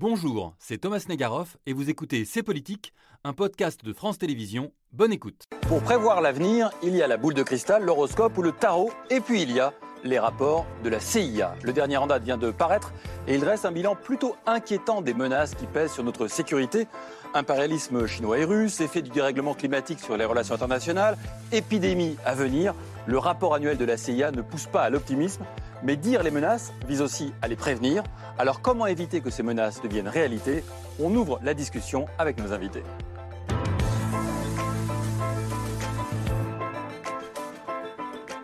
Bonjour, c'est Thomas Negaroff et vous écoutez C'est Politique, un podcast de France Télévisions. Bonne écoute. Pour prévoir l'avenir, il y a la boule de cristal, l'horoscope ou le tarot, et puis il y a les rapports de la CIA. Le dernier en date vient de paraître et il dresse un bilan plutôt inquiétant des menaces qui pèsent sur notre sécurité. Impérialisme chinois et russe, effet du dérèglement climatique sur les relations internationales, épidémie à venir. Le rapport annuel de la CIA ne pousse pas à l'optimisme, mais dire les menaces vise aussi à les prévenir. Alors comment éviter que ces menaces deviennent réalité? On ouvre la discussion avec nos invités.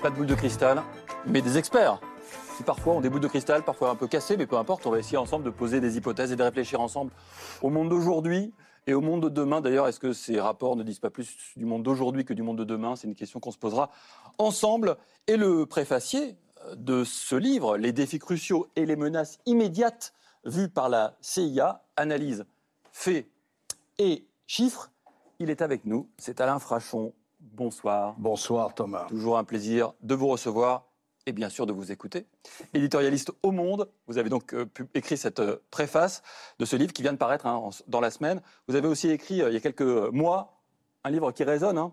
Pas de boule de cristal, mais des experts. Si parfois on des boules de cristal, parfois un peu cassées, mais peu importe, on va essayer ensemble de poser des hypothèses et de réfléchir ensemble au monde d'aujourd'hui et au monde de demain. D'ailleurs, est-ce que ces rapports ne disent pas plus du monde d'aujourd'hui que du monde de demain? C'est une question qu'on se posera ensemble. Et le préfacier de ce livre, Les défis cruciaux et les menaces immédiates vues par la CIA, analyse faits et chiffres, il est avec nous. C'est Alain Frachon. Bonsoir. Bonsoir Thomas. Toujours un plaisir de vous recevoir et bien sûr de vous écouter. Éditorialiste au Monde, vous avez donc euh, écrit cette euh, préface de ce livre qui vient de paraître hein, dans la semaine. Vous avez aussi écrit euh, il y a quelques mois un livre qui résonne hein,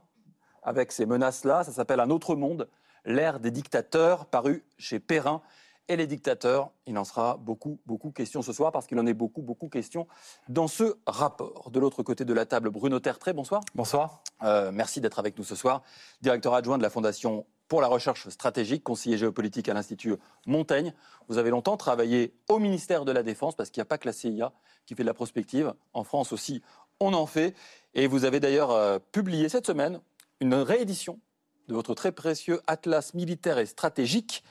avec ces menaces-là. Ça s'appelle Un autre monde, l'ère des dictateurs, paru chez Perrin. Et les dictateurs, il en sera beaucoup, beaucoup question ce soir, parce qu'il en est beaucoup, beaucoup question dans ce rapport. De l'autre côté de la table, Bruno Tertré, bonsoir. Bonsoir. merci d'être avec nous ce soir. Directeur adjoint de la Fondation pour la recherche stratégique, conseiller géopolitique à l'Institut Montaigne. Vous avez longtemps travaillé au ministère de la Défense, parce qu'il n'y a pas que la CIA qui fait de la prospective. En France aussi, on en fait. Et vous avez d'ailleurs euh, publié cette semaine une réédition de votre très précieux Atlas militaire et stratégique,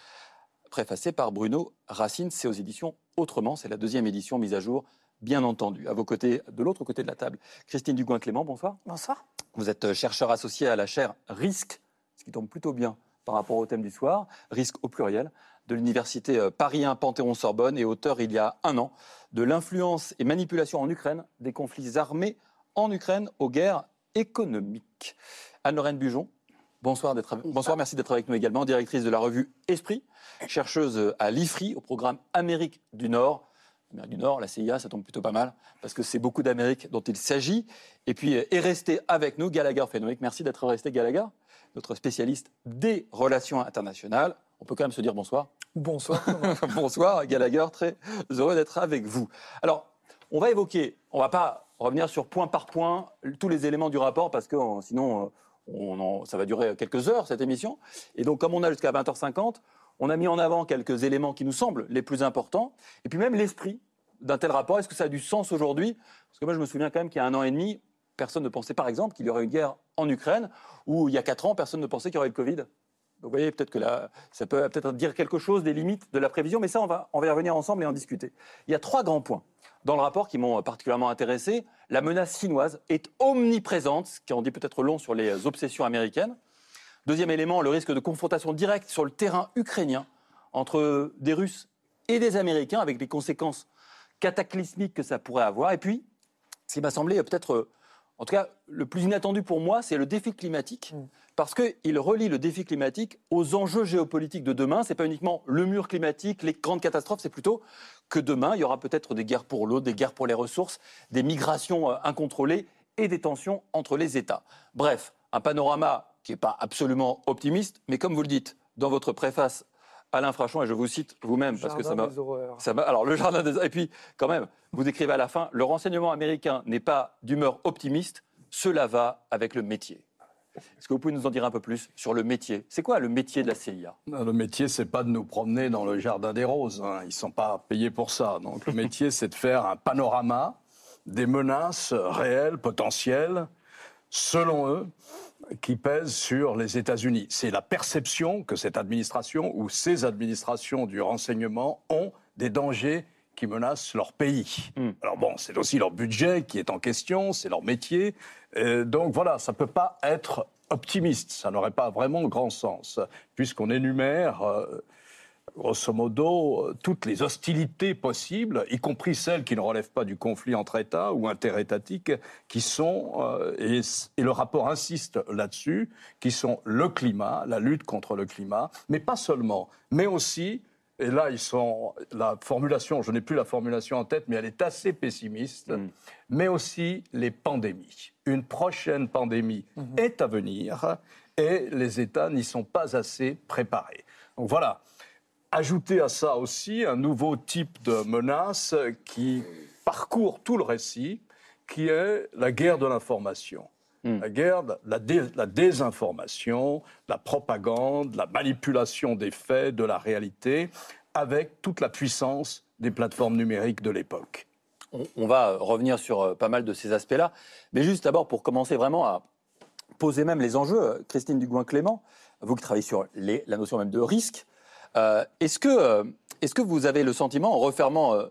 préfacé par Bruno Racine. C'est aux éditions Autrement. C'est la deuxième édition mise à jour, bien entendu. À vos côtés, de l'autre côté de la table, Christine Dugouin-Clément, bonsoir. Bonsoir. Vous êtes chercheur associé à la chaire Risque ce qui tombe plutôt bien par rapport au thème du soir, risque au pluriel, de l'université Paris 1 Panthéon-Sorbonne et auteur il y a un an de l'influence et manipulation en Ukraine des conflits armés en Ukraine aux guerres économiques. Anne-Lorraine Bujon, bonsoir, bonsoir, merci d'être avec nous également, directrice de la revue Esprit, chercheuse à l'IFRI au programme Amérique du Nord. Amérique du Nord, la CIA, ça tombe plutôt pas mal, parce que c'est beaucoup d'Amérique dont il s'agit. Et puis, est resté avec nous Gallagher Fenwick. Merci d'être resté, Gallagher notre spécialiste des relations internationales. On peut quand même se dire bonsoir. Bonsoir. bonsoir, Gallagher, très heureux d'être avec vous. Alors, on va évoquer, on ne va pas revenir sur point par point tous les éléments du rapport parce que euh, sinon, ça va durer quelques heures cette émission. Et donc, comme on a jusqu'à 20h50, on a mis en avant quelques éléments qui nous semblent les plus importants. Et puis même l'esprit d'un tel rapport, est-ce que ça a du sens aujourd'hui? Parce que moi, je me souviens quand même qu'il y a un an et demi, personne ne pensait par exemple qu'il y aurait une guerre en Ukraine, où il y a quatre ans, personne ne pensait qu'il y aurait le Covid. Vous voyez, peut-être que là, ça peut peut-être dire quelque chose des limites de la prévision, mais ça, on va, on va y revenir ensemble et en discuter. Il y a trois grands points dans le rapport qui m'ont particulièrement intéressé. La menace chinoise est omniprésente, ce qui en dit peut-être long sur les obsessions américaines. Deuxième élément, le risque de confrontation directe sur le terrain ukrainien entre des Russes et des Américains, avec les conséquences cataclysmiques que ça pourrait avoir. Et puis, ce qui m'a semblé peut-être en tout cas, le plus inattendu pour moi, c'est le défi climatique, mm. Parce qu'il relie le défi climatique aux enjeux géopolitiques de demain. Ce n'est pas uniquement le mur climatique, les grandes catastrophes, c'est plutôt que demain, il y aura peut-être des guerres pour l'eau, des guerres pour les ressources, des migrations euh, incontrôlées et des tensions entre les États. Bref, un panorama qui n'est pas absolument optimiste, mais comme vous le dites dans votre préface Alain Frachon, et je vous cite vous-même parce que ça m'a. Alors, le jardin des. Et puis, quand même, vous écrivez à la fin le renseignement américain n'est pas d'humeur optimiste, cela va avec le métier. Est-ce que vous pouvez nous en dire un peu plus sur le métier? C'est quoi le métier de la CIA Le métier, c'est pas de nous promener dans le jardin des roses. Hein. Ils ne sont pas payés pour ça. Donc, le métier, c'est de faire un panorama des menaces réelles, potentielles, selon eux, qui pèse sur les États-Unis. C'est la perception que cette administration ou ces administrations du renseignement ont des dangers qui menacent leur pays. Hmm. Alors bon, c'est aussi leur budget qui est en question, c'est leur métier. donc voilà, ça ne peut pas être optimiste, ça n'aurait pas vraiment grand sens, puisqu'on énumère... Euh, grosso modo, toutes les hostilités possibles, y compris celles qui ne relèvent pas du conflit entre États ou interétatiques, qui sont, euh, et, et, le rapport insiste là-dessus, qui sont le climat, la lutte contre le climat, mais pas seulement, mais aussi et là, ils sont, la formulation, je n'ai plus la formulation en tête, mais elle est assez pessimiste, Mm. mais aussi les pandémies. Une prochaine pandémie est à venir et les États n'y sont pas assez préparés. Donc voilà. Ajoutez à ça aussi un nouveau type de menace qui parcourt tout le récit, qui est la guerre de l'information. Mm. La guerre, la, dé- la désinformation, la propagande, la manipulation des faits, de la réalité, avec toute la puissance des plateformes numériques de l'époque. On, on va revenir sur euh, pas mal de ces aspects-là. Mais juste d'abord, pour commencer vraiment à poser même les enjeux, euh, Christine Dugouin-Clément, vous qui travaillez sur les- la notion même de risque, euh, est-ce que, euh, est-ce que vous avez le sentiment, en refermant euh,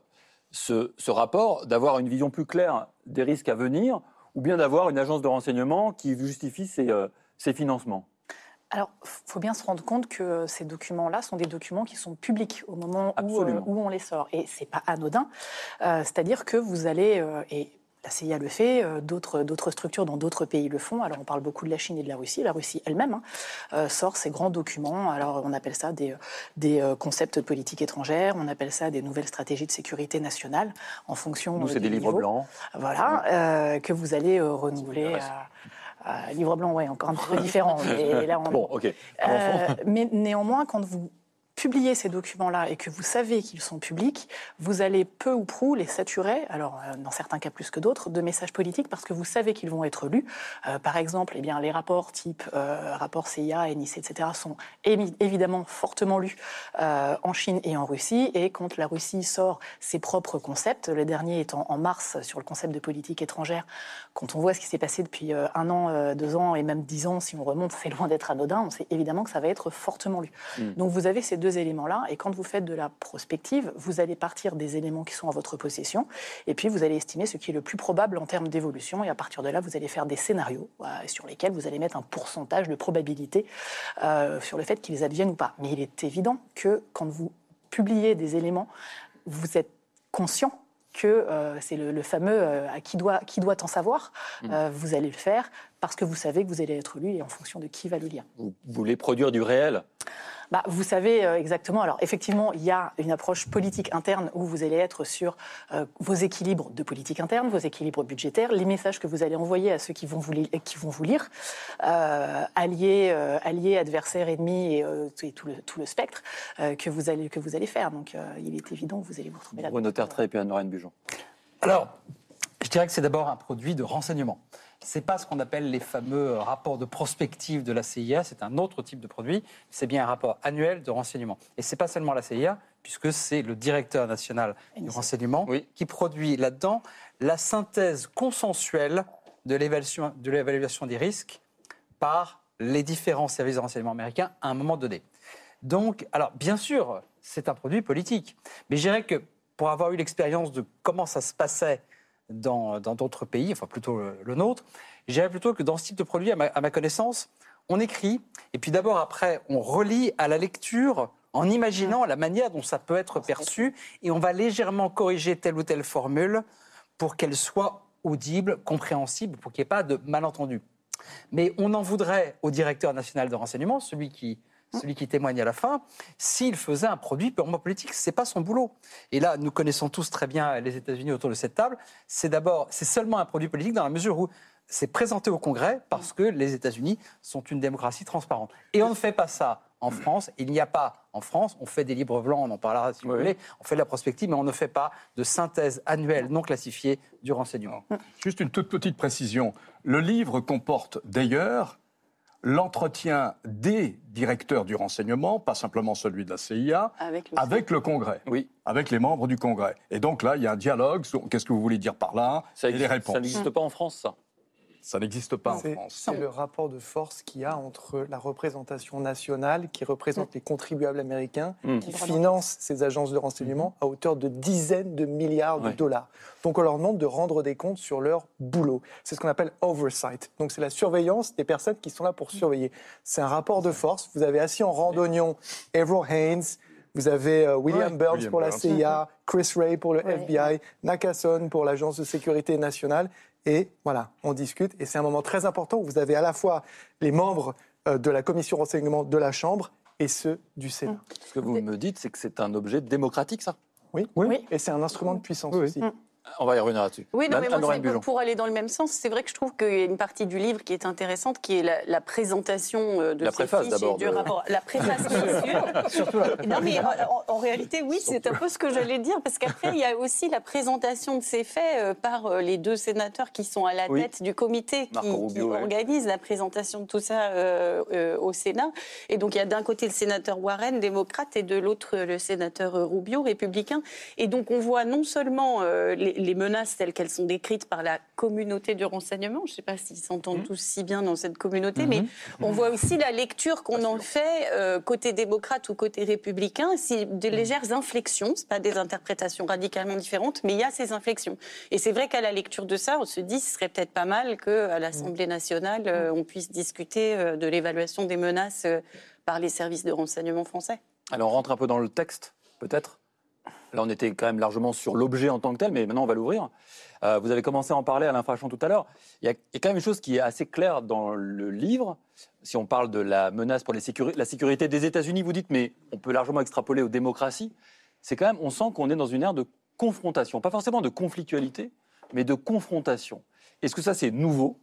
ce, ce rapport, d'avoir une vision plus claire des risques à venir, ou bien d'avoir une agence de renseignement qui justifie ses, euh, ses financements Alors, il faut bien se rendre compte que ces documents-là sont des documents qui sont publics au moment où, euh, où on les sort. Et c'est pas anodin. Euh, C'est-à-dire que vous allez, euh, et la CIA le fait, euh, d'autres structures dans d'autres pays le font. Alors, on parle beaucoup de la Chine et de la Russie. La Russie elle-même hein, euh, sort ces grands documents. Alors, on appelle ça des, des euh, concepts de politique étrangère, on appelle ça des nouvelles stratégies de sécurité nationale en fonction Nous, c'est des livres blancs. Voilà, euh, que vous allez euh, renouveler. euh, livre blanc, oui, encore un peu différent. mais là, on- Bon, ok. mais néanmoins, quand vous publiez ces documents-là et que vous savez qu'ils sont publics, vous allez peu ou prou les saturer, alors euh, dans certains cas plus que d'autres, de messages politiques parce que vous savez qu'ils vont être lus. Euh, par exemple, eh les rapports type euh, rapport CIA, NIC, etc. sont évidemment fortement lus en Chine et en Russie. Et quand la Russie sort ses propres concepts, le dernier étant en mars sur le concept de politique étrangère, quand on voit ce qui s'est passé depuis euh, un an, euh, deux ans et même dix ans, si on remonte, c'est loin d'être anodin. On sait évidemment que ça va être fortement lu. Donc vous avez ces deux éléments-là, et quand vous faites de la prospective, vous allez partir des éléments qui sont à votre possession, et puis vous allez estimer ce qui est le plus probable en termes d'évolution, et à partir de là, vous allez faire des scénarios euh, sur lesquels vous allez mettre un pourcentage de probabilité euh, sur le fait qu'ils adviennent ou pas. Mais il est évident que quand vous publiez des éléments, vous êtes conscient que euh, c'est le, le fameux euh, à qui doit, qui doit en savoir, Euh, vous allez le faire parce que vous savez que vous allez être lu et en fonction de qui va le lire. Vous voulez produire du réel? Bah, vous savez euh, exactement. Alors, effectivement, il y a une approche politique interne où vous allez être sur euh, vos équilibres de politique interne, vos équilibres budgétaires, les messages que vous allez envoyer à ceux qui vont vous, li- qui vont vous lire, euh, alliés, euh, alliés, adversaires, ennemis et, euh, tout- et tout, le, tout le spectre euh, que, vous allez, que vous allez faire. Donc, euh, il est évident que vous allez vous retrouver là. Bruno Tertrais et puis Anne-Lorraine Bujon. Alors, je dirais que c'est d'abord un produit de renseignement. Ce n'est pas ce qu'on appelle les fameux rapports de prospective de la CIA, c'est un autre type de produit, c'est bien un rapport annuel de renseignement. Et ce n'est pas seulement la CIA, puisque c'est le directeur national du renseignement Oui. qui produit là-dedans la synthèse consensuelle de l'évaluation de l'évaluation des risques par les différents services de renseignement américains à un moment donné. Donc, alors bien sûr, c'est un produit politique, mais je dirais que pour avoir eu l'expérience de comment ça se passait dans d'autres pays, enfin plutôt le, nôtre, je plutôt que dans ce type de produit, à ma, à ma connaissance, on écrit, et puis d'abord après, on relit à la lecture en imaginant la manière dont ça peut être perçu, et on va légèrement corriger telle ou telle formule pour qu'elle soit audible, compréhensible, pour qu'il n'y ait pas de malentendu. Mais on en voudrait au directeur national de renseignement, celui qui, celui qui témoigne à la fin, s'il faisait un produit purement politique. C'est pas son boulot. Et là, nous connaissons tous très bien les États-Unis autour de cette table. C'est d'abord, c'est seulement un produit politique dans la mesure où c'est présenté au Congrès parce que les États-Unis sont une démocratie transparente. Et on ne fait pas ça en France. Il n'y a pas en France, on fait des livres blancs, on en parlera si vous voulez, on fait de la prospective, mais on ne fait pas de synthèse annuelle non classifiée du renseignement. Juste une toute petite précision. Le livre comporte d'ailleurs l'entretien des directeurs du renseignement, pas simplement celui de la CIA, Avec le avec le Congrès, Oui, avec les membres du Congrès. Et donc là, il y a un dialogue sur qu'est-ce que vous voulez dire par là ça et les réponses. ça n'existe pas en France, ça. Ça n'existe pas en C'est France. c'est le rapport de force qu'il y a entre la représentation nationale, qui représente les contribuables américains, Mm. qui finance ces agences de renseignement à hauteur de dizaines de milliards Ouais. de dollars. Donc on leur demande de rendre des comptes sur leur boulot. C'est ce qu'on appelle oversight. Donc c'est la surveillance des personnes qui sont là pour surveiller. C'est un rapport de force. Vous avez assis en randonnion Averill Haynes, vous avez euh, William Ouais, Burns William pour la. CIA, Chris Wray pour le Ouais, FBI, Nakasone pour l'Agence de sécurité nationale. Et voilà, on discute. Et c'est un moment très important où vous avez à la fois les membres euh, de la commission renseignement de la Chambre et ceux du Sénat. Ce que vous me dites, c'est que c'est un objet démocratique, ça Oui, Oui. et c'est un instrument de puissance Oui, oui. aussi. On va y revenir là-dessus. Oui, non, mais moi, Bujon. pour aller dans le même sens, c'est vrai que je trouve qu'il y a une partie du livre qui est intéressante, qui est la, la présentation euh, de La préface, d'abord, de- rapport. La préface, bien sûr. Surtout la Non, mais en, en- en réalité, oui, c'est un peu ce que j'allais dire, parce qu'après, il y a aussi la présentation de ces faits euh, par euh, les deux sénateurs qui sont à la Oui. tête du comité qui, Marco qui Rubio, ouais. organise la présentation de tout ça euh, euh, au Sénat. Et donc, il y a d'un côté le sénateur Warren, démocrate, et de l'autre le sénateur euh, Rubio, républicain. Et donc, on voit non seulement euh, les, les menaces telles qu'elles sont décrites par la communauté du renseignement, je ne sais pas s'ils s'entendent Mmh. tous si bien dans cette communauté, mais on voit aussi la lecture qu'on en fait euh, côté démocrate ou côté républicain, c'est de légères inflexions, c'est pas des interprétations radicalement différentes, mais il y a ces inflexions. Et c'est vrai qu'à la lecture de ça, on se dit ce serait peut-être pas mal qu'à l'Assemblée nationale, euh, on puisse discuter euh, de l'évaluation des menaces euh, par les services de renseignement français. Alors, on rentre un peu dans le texte, peut-être? Là, on était quand même largement sur l'objet en tant que tel, mais maintenant, on va l'ouvrir. Euh, vous avez commencé à en parler à l'infraction tout à l'heure. Il y, a, quand même une chose qui est assez claire dans le livre. Si on parle de la menace pour la sécurité des États-Unis, vous dites, mais on peut largement extrapoler aux démocraties. C'est quand même, on sent qu'on est dans une ère de confrontation. Pas forcément de conflictualité, mais de confrontation. Est-ce que ça, c'est nouveau?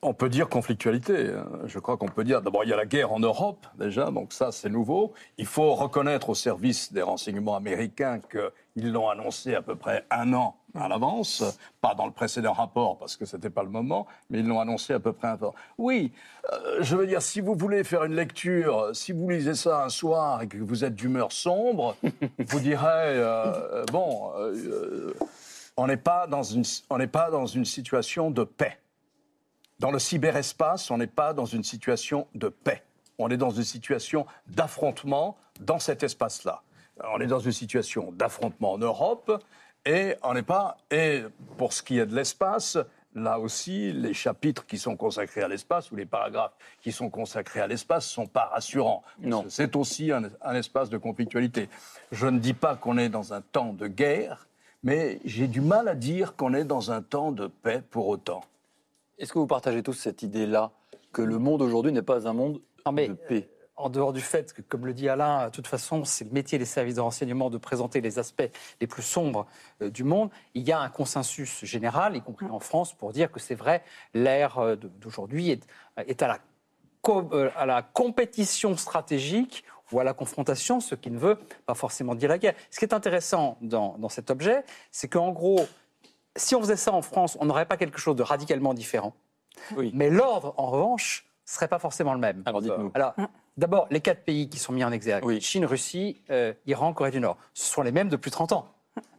On peut dire conflictualité. hein. Je crois qu'on peut dire, d'abord, il y a la guerre en Europe, déjà, donc ça, c'est nouveau. Il faut reconnaître au service des renseignements américains qu'ils l'ont annoncé à peu près un an à l'avance, pas dans le précédent rapport, parce que c'était pas le moment, mais ils l'ont annoncé à peu près un temps. Oui, euh, je veux dire, si vous voulez faire une lecture, si vous lisez ça un soir et que vous êtes d'humeur sombre, vous direz, euh, bon, euh, euh, on n'est pas dans une, on n'est pas dans une situation de paix. Dans le cyberespace, on n'est pas dans une situation de paix. On est dans une situation d'affrontement dans cet espace-là. On est dans une situation d'affrontement en Europe et on n'est pas. Et pour ce qui est de l'espace, là aussi, les chapitres qui sont consacrés à l'espace ou les paragraphes qui sont consacrés à l'espace sont pas rassurants. Non. C'est aussi un, un espace de conflictualité. Je ne dis pas qu'on est dans un temps de guerre, mais j'ai du mal à dire qu'on est dans un temps de paix pour autant. Est-ce que vous partagez tous cette idée-là que le monde aujourd'hui n'est pas un monde Non, mais, de paix? en dehors du fait que, comme le dit Alain, de toute façon, c'est le métier des services de renseignement de présenter les aspects les plus sombres euh, du monde, il y a un consensus général, y compris en France, pour dire que c'est vrai, l'ère euh, d'aujourd'hui est, est à, la co- euh, à la compétition stratégique ou à la confrontation, ce qui ne veut pas forcément dire la guerre. Ce qui est intéressant dans, dans cet objet, c'est qu'en gros, si on faisait ça en France, on n'aurait pas quelque chose de radicalement différent. Oui. Mais l'ordre, en revanche, serait pas forcément le même. Alors dites-nous. Alors, d'abord, les quatre pays qui sont mis en exergue, Oui. Chine, Russie, euh, Iran, Corée du Nord, ce sont les mêmes depuis 30 ans.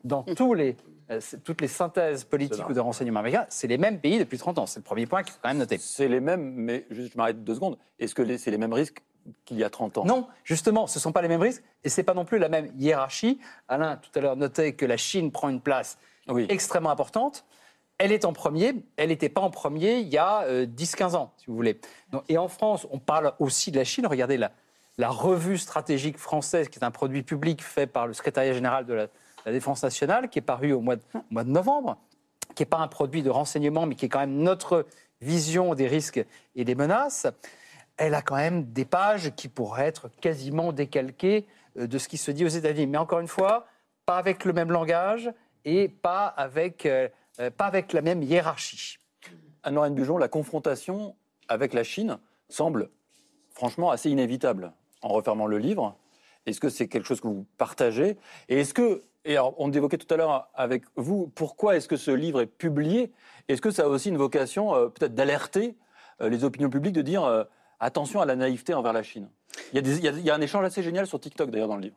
Dans tous les, euh, toutes les synthèses politiques ou de renseignement américains, c'est les mêmes pays depuis 30 ans. C'est le premier point qu'il faut quand même noter. C'est les mêmes, mais juste, je m'arrête deux secondes. Est-ce que c'est les mêmes risques qu'il y a 30 ans? Non, justement, ce ne sont pas les mêmes risques et ce n'est pas non plus la même hiérarchie. Alain, tout à l'heure, notait que la Chine prend une place Extrêmement importante. Elle est en premier, elle n'était pas en premier il y a euh, 10-15 ans, si vous voulez. Et en France, on parle aussi de la Chine. Regardez la, revue stratégique française, qui est un produit public fait par le secrétariat général de la, Défense nationale, qui est paru au mois de, au mois de novembre, qui n'est pas un produit de renseignement, mais qui est quand même notre vision des risques et des menaces. Elle a quand même des pages qui pourraient être quasiment décalquées euh, de ce qui se dit aux États-Unis. Mais encore une fois, pas avec le même langage et pas avec, euh, euh, pas avec la même hiérarchie. Anne-Laurine Bujon, la confrontation avec la Chine semble franchement assez inévitable en refermant le livre. Est-ce que c'est quelque chose que vous partagez? Et est-ce que, et alors, on évoquait tout à l'heure avec vous, pourquoi est-ce que ce livre est publié? Est-ce que ça a aussi une vocation euh, peut-être d'alerter les opinions publiques, de dire attention à la naïveté envers la Chine? Il y, a des- il y a- il y a un échange assez génial sur TikTok d'ailleurs dans le livre.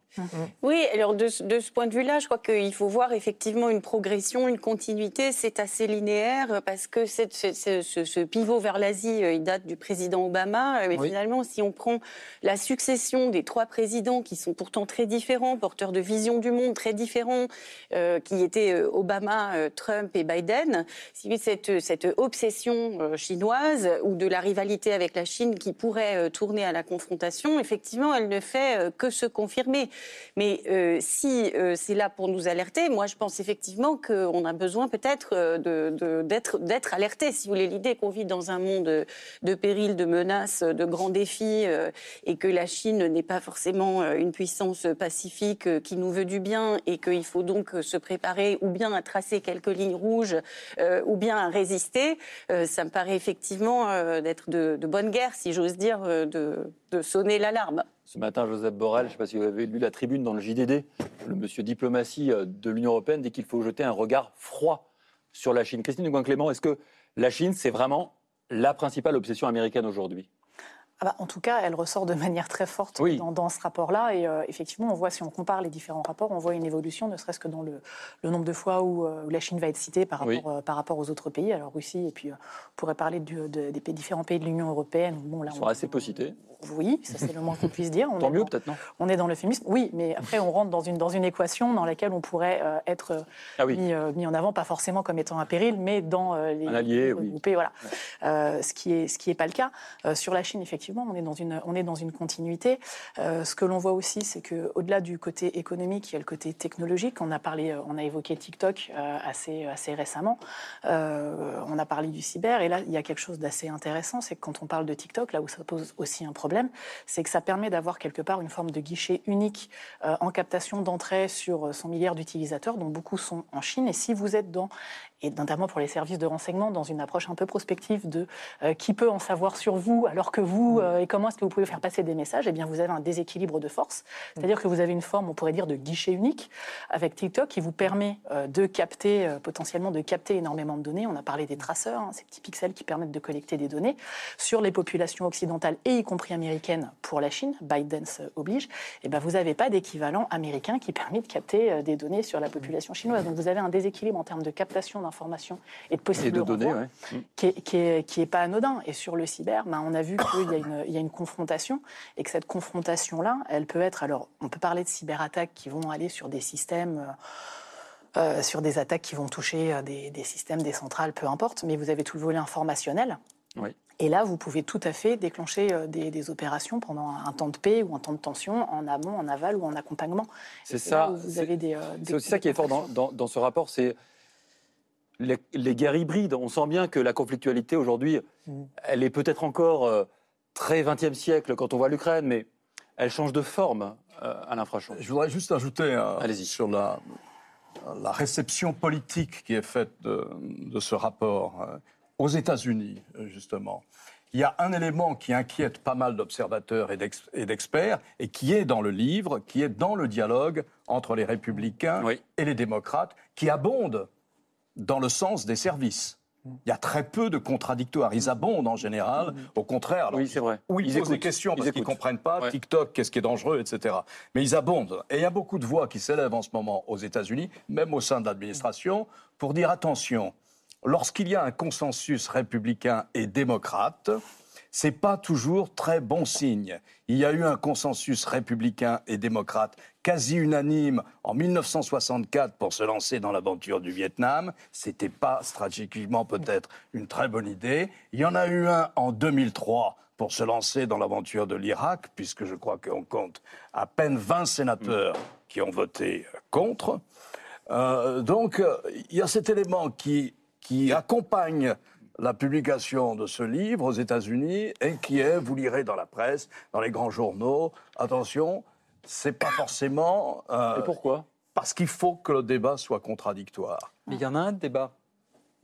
Oui, alors de, ce- de ce point de vue-là, je crois qu'il faut voir effectivement une progression, une continuité. C'est assez linéaire parce que cette- ce, ce- ce- ce pivot vers l'Asie, euh, il date du président Obama. Euh, Mais Oui. finalement, si on prend la succession des trois présidents qui sont pourtant très différents, porteurs de visions du monde très différents, euh, qui étaient Obama, Trump et Biden, si cette, cette obsession chinoise ou de la rivalité avec la Chine qui pourrait tourner à la confrontation, effectivement, elle ne fait euh, que se confirmer. Mais euh, si euh, c'est là pour nous alerter, moi, je pense effectivement qu'on a besoin peut-être d'être alerté. Si vous voulez, l'idée qu'on vit dans un monde de périls, de menaces, de grands défis, et que la Chine n'est pas forcément une puissance pacifique qui nous veut du bien, et qu'il faut donc se préparer ou bien à tracer quelques lignes rouges, ou bien à résister, ça me paraît effectivement d'être de, bonne guerre, si j'ose dire, de sonner l'alarme. Ce matin, Joseph Borrell, je ne sais pas si vous avez lu la tribune dans le JDD, le monsieur diplomatie euh, de l'Union européenne dit qu'il faut jeter un regard froid sur la Chine. Christine Gouin-Clément, est-ce que la Chine, c'est vraiment la principale obsession américaine aujourd'hui? Ah bah, en tout cas, elle ressort de manière très forte Oui. dans, dans ce rapport-là. Et euh, effectivement, on voit, si on compare les différents rapports, on voit une évolution, ne serait-ce que dans le, le nombre de fois où, euh, où la Chine va être citée par rapport, Oui. euh, par rapport aux autres pays. Alors Russie, et puis euh, on pourrait parler du- de- des différents pays de l'Union européenne. Bon, là, Ils sont on- assez peu cités. Oui, ça c'est le moins qu'on puisse dire. On Tant est mieux, dans- peut-être, non On est dans l'euphémisme. Oui, mais après, on rentre dans une, dans une équation dans laquelle on pourrait euh, être euh, Ah oui. mis, euh, mis en avant, pas forcément comme étant un péril, mais dans euh, les Un allié, oui. regroupés, voilà. Ce qui est ce qui est pas le cas sur la Chine. Effectivement, on est dans une on est dans une continuité. Ce que l'on voit aussi, c'est que au-delà du côté économique, il y a le côté technologique. On a parlé, on a évoqué TikTok assez assez récemment. On a parlé du cyber, et là, il y a quelque chose d'assez intéressant, c'est que quand on parle de TikTok, là où ça pose aussi un problème, c'est que ça permet d'avoir quelque part une forme de guichet unique euh, en captation d'entrée sur euh, son milliard d'utilisateurs, dont beaucoup sont en Chine. Et si vous êtes dans, et notamment pour les services de renseignement, dans une approche un peu prospective de euh, qui peut en savoir sur vous, alors que vous, euh, et comment est-ce que vous pouvez faire passer des messages, eh bien vous avez un déséquilibre de force. C'est-à-dire que vous avez une forme, on pourrait dire, de guichet unique avec TikTok qui vous permet euh, de capter, potentiellement de capter énormément de données. On a parlé des traceurs, hein, ces petits pixels qui permettent de collecter des données sur les populations occidentales et y compris américaines pour la Chine, euh, oblige, et ben vous n'avez pas d'équivalent américain qui permet de capter des données sur la population chinoise. Donc vous avez un déséquilibre en termes de captation d'informations et de possibles Et de données, ouais. Mm. qui est, qui est- qui est pas anodin. Et sur le cyber, ben, on a vu qu'il y, a une- il y a une confrontation et que cette confrontation-là, elle peut être. Alors, on peut parler de cyberattaques qui vont aller sur des systèmes. euh, euh, sur des attaques qui vont toucher euh, des, des systèmes, des centrales, peu importe, mais vous avez tout le volet informationnel. Oui. Et là, vous pouvez tout à fait déclencher des, des opérations pendant un temps de paix ou un temps de tension, en amont, en aval ou en accompagnement. C'est ça. c'est- euh, aussi ça qui est fort dans, dans- dans ce rapport, c'est les, les guerres hybrides. On sent bien que la conflictualité aujourd'hui, Mm. elle est peut-être encore euh, très 20e siècle quand on voit l'Ukraine, mais elle change de forme euh, à l'infrachon. Je voudrais juste ajouter euh, sur la, la réception politique qui est faite de, de ce rapport euh, aux États-Unis, justement. Il y a un élément qui inquiète pas mal d'observateurs et d'ex- et d'experts, et qui est dans le livre, qui est dans le dialogue entre les républicains Oui. et les démocrates, qui abonde dans le sens des services. Il y a très peu de contradictoires. Ils abondent en général. Au contraire, alors, Oui, c'est vrai. où ils, Ils posent des questions parce qu'ils écoutent. comprennent pas Ouais. TikTok, qu'est-ce qui est dangereux, etc. Mais ils abondent. Et il y a beaucoup de voix qui s'élèvent en ce moment aux États-Unis, même au sein de l'administration, pour dire attention, lorsqu'il y a un consensus républicain et démocrate, c'est pas toujours très bon signe. Il y a eu un consensus républicain et démocrate quasi unanime en 1964 pour se lancer dans l'aventure du Vietnam. C'était pas stratégiquement peut-être une très bonne idée. Il y en a eu un en 2003 pour se lancer dans l'aventure de l'Irak, puisque je crois qu'on compte à peine 20 sénateurs qui ont voté contre. Euh, donc, euh, il y a cet élément qui, qui accompagne la publication de ce livre aux États-Unis et qui est, vous lirez dans la presse, dans les grands journaux, attention, c'est pas forcément euh, Et pourquoi? parce qu'il faut que le débat soit contradictoire. Mais il y en a un de débat.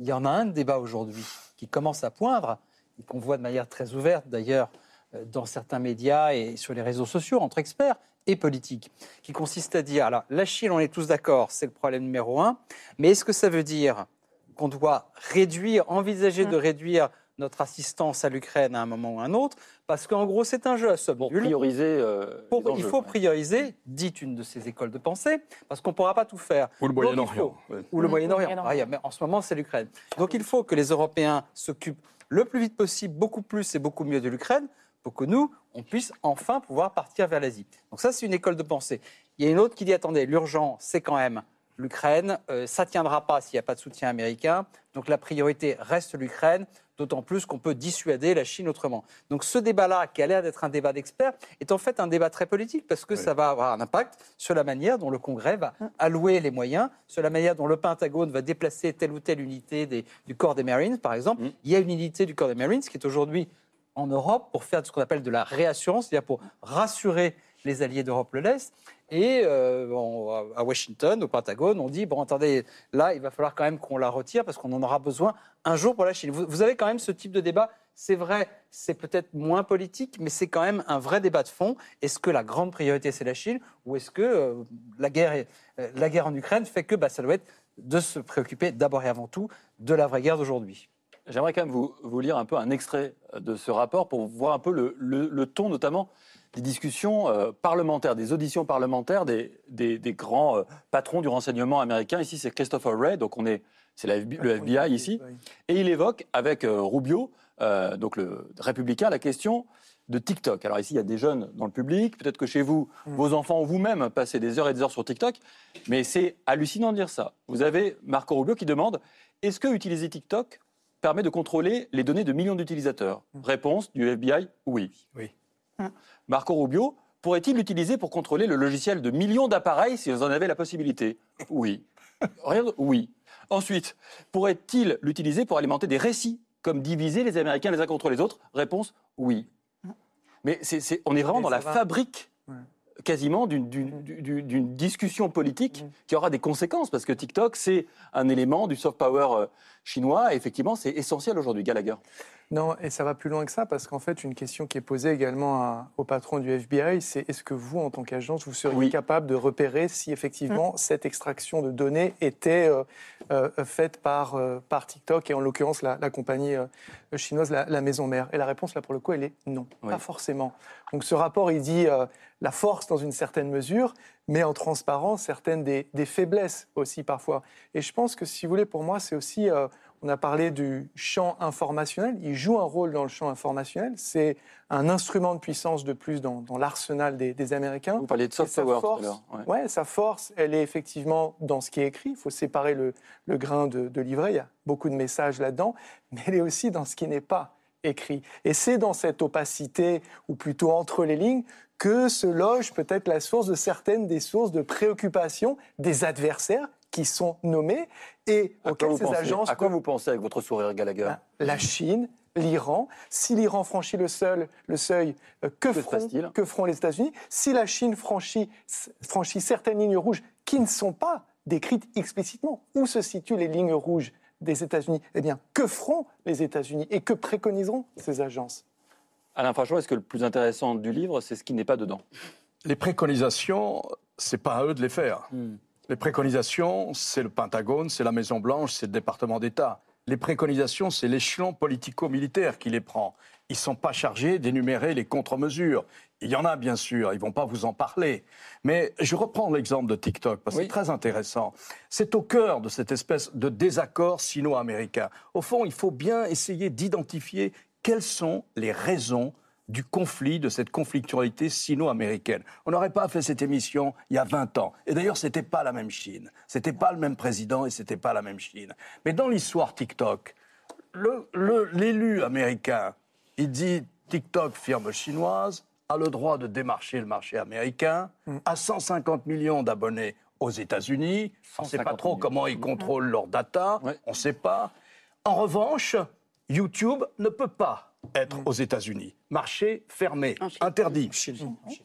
Il y en a un de débat aujourd'hui qui commence à poindre et qu'on voit de manière très ouverte d'ailleurs euh, dans certains médias et sur les réseaux sociaux entre experts et politiques, qui consiste à dire, alors la Chine, on est tous d'accord, c'est le problème numéro un, mais est-ce que ça veut dire qu'on doit réduire, envisager de réduire notre assistance à l'Ukraine à un moment ou à un autre Parce qu'en gros, c'est un jeu à somme Pour prioriser. euh, Pour- il faut ouais. prioriser, dit une de ces écoles de pensée, parce qu'on ne pourra pas tout faire. Ou le Donc, il Moyen-Orient. Ou le Mm, Moyen-Orient. Ah, en ce moment, c'est l'Ukraine. Donc il faut que les Européens s'occupent le plus vite possible, beaucoup plus et beaucoup mieux de l'Ukraine, pour que nous, on puisse enfin pouvoir partir vers l'Asie. Donc ça, c'est une école de pensée. Il y a une autre qui dit, attendez, l'urgent, c'est quand même l'Ukraine, euh, ça ne tiendra pas s'il n'y a pas de soutien américain. Donc la priorité reste l'Ukraine, d'autant plus qu'on peut dissuader la Chine autrement. Donc ce débat-là, qui a l'air d'être un débat d'experts, est en fait un débat très politique parce que ça va avoir un impact sur la manière dont le Congrès va allouer les moyens, sur la manière dont le Pentagone va déplacer telle ou telle unité des- du corps des Marines, par exemple. Mm. Il y a une unité du corps des Marines qui est aujourd'hui en Europe pour faire ce qu'on appelle de la réassurance, c'est-à-dire pour rassurer les alliés d'Europe de l'Est. Et euh, à Washington, au Pentagone, on dit bon, attendez, là, il va falloir quand même qu'on la retire parce qu'on en aura besoin un jour pour la Chine. Vous, avez quand même ce type de débat. C'est vrai, c'est peut-être moins politique, mais c'est quand même un vrai débat de fond. Est-ce que la grande priorité c'est la Chine ou est-ce que euh, la, guerre, euh, la guerre en Ukraine fait que bah, ça doit être de se préoccuper d'abord et avant tout de la vraie guerre d'aujourd'hui? J'aimerais quand même vous, lire un peu un extrait de ce rapport pour voir un peu le, le- le ton, notamment des discussions euh, parlementaires, des auditions parlementaires des, des- des grands euh, patrons du renseignement américain. Ici, c'est Christopher Wray, donc on est, c'est le FBI ici, et il évoque avec euh, Rubio, donc le républicain, la question de TikTok. Alors ici, il y a des jeunes dans le public, peut-être que chez vous, vos enfants ou vous-même passez des heures et des heures sur TikTok, mais c'est hallucinant de dire ça. Vous avez Marco Rubio qui demande est-ce que utiliser TikTok permet de contrôler les données de millions d'utilisateurs? Réponse du FBI oui. Oui. Marco Rubio pourrait-il l'utiliser pour contrôler le logiciel de millions d'appareils si vous en avez la possibilité? Oui. Rien de- Oui. Ensuite, pourrait-il l'utiliser pour alimenter des récits comme diviser les Américains les uns contre les autres? Réponse oui. Mais c'est, c'est- on est vraiment dans la va. fabrique. Quasiment d'une, d'une- discussion politique Mm. qui aura des conséquences parce que TikTok, c'est un élément du soft power euh, chinois et effectivement, c'est essentiel aujourd'hui, Gallagher. Non, et ça va plus loin que ça, parce qu'en fait, une question qui est posée également à- au patron du FBI, c'est est-ce que vous, en tant qu'agence, vous seriez Oui. capable de repérer si effectivement cette extraction de données était euh, euh, faite par, euh, par TikTok, et en l'occurrence la, la compagnie euh, chinoise, la, la maison mère? Et la réponse, là, pour le coup, elle est non, Oui. pas forcément. Donc ce rapport, il dit euh, la force dans une certaine mesure, mais en transparence certaines des, des faiblesses aussi parfois. Et je pense que, si vous voulez, pour moi, c'est aussi... euh, on a parlé du champ informationnel. Il joue un rôle dans le champ informationnel. C'est un instrument de puissance de plus dans, dans l'arsenal des, des Américains. Vous parliez de soft sa power tout à force, l'heure. ouais. ouais, sa force, elle est effectivement dans ce qui est écrit. Il faut séparer le, le grain de, de l'ivraie. Il y a beaucoup de messages là-dedans, mais elle est aussi dans ce qui n'est pas écrit. Et c'est dans cette opacité, ou plutôt entre les lignes, que se loge peut-être la source de certaines des sources de préoccupation des adversaires qui sont nommés et À auxquels ces pensez, agences à quoi vous pensez avec votre sourire, Gallagher ben, la Chine, l'Iran. Si l'Iran franchit le, seul, le seuil, euh, que, feront, que feront les États-Unis Si la Chine franchit, franchit certaines lignes rouges qui ne sont pas décrites explicitement, où se situent les lignes rouges des États-Unis? Eh bien, que feront les États-Unis et que préconiseront ces agences? Alain Frachon, est-ce que le plus intéressant du livre, c'est ce qui n'est pas dedans? Les préconisations, c'est pas à eux de les faire. Les préconisations, c'est le Pentagone, c'est la Maison Blanche, c'est le département d'État. Les préconisations, c'est l'échelon politico-militaire qui les prend. Ils ne sont pas chargés d'énumérer les contre-mesures. Il y en a bien sûr, ils ne vont pas vous en parler. Mais je reprends l'exemple de TikTok, parce que Oui. c'est très intéressant. C'est au cœur de cette espèce de désaccord sino-américain. Au fond, il faut bien essayer d'identifier quelles sont les raisons du conflit, de cette conflictualité sino-américaine? On n'aurait pas fait cette émission il y a 20 ans. Et d'ailleurs, ce n'était pas la même Chine. Ce n'était pas le même président et ce n'était pas la même Chine. Mais dans l'histoire TikTok, le- le- l'élu américain, il dit TikTok, firme chinoise, a le droit de démarcher le marché américain, a 150 millions d'abonnés aux États-Unis. On ne sait pas 150 trop millions. comment ils contrôlent leurs data. Ouais. On ne sait pas. En revanche, YouTube ne peut pas être aux États-Unis. Marché fermé, En Chine. interdit.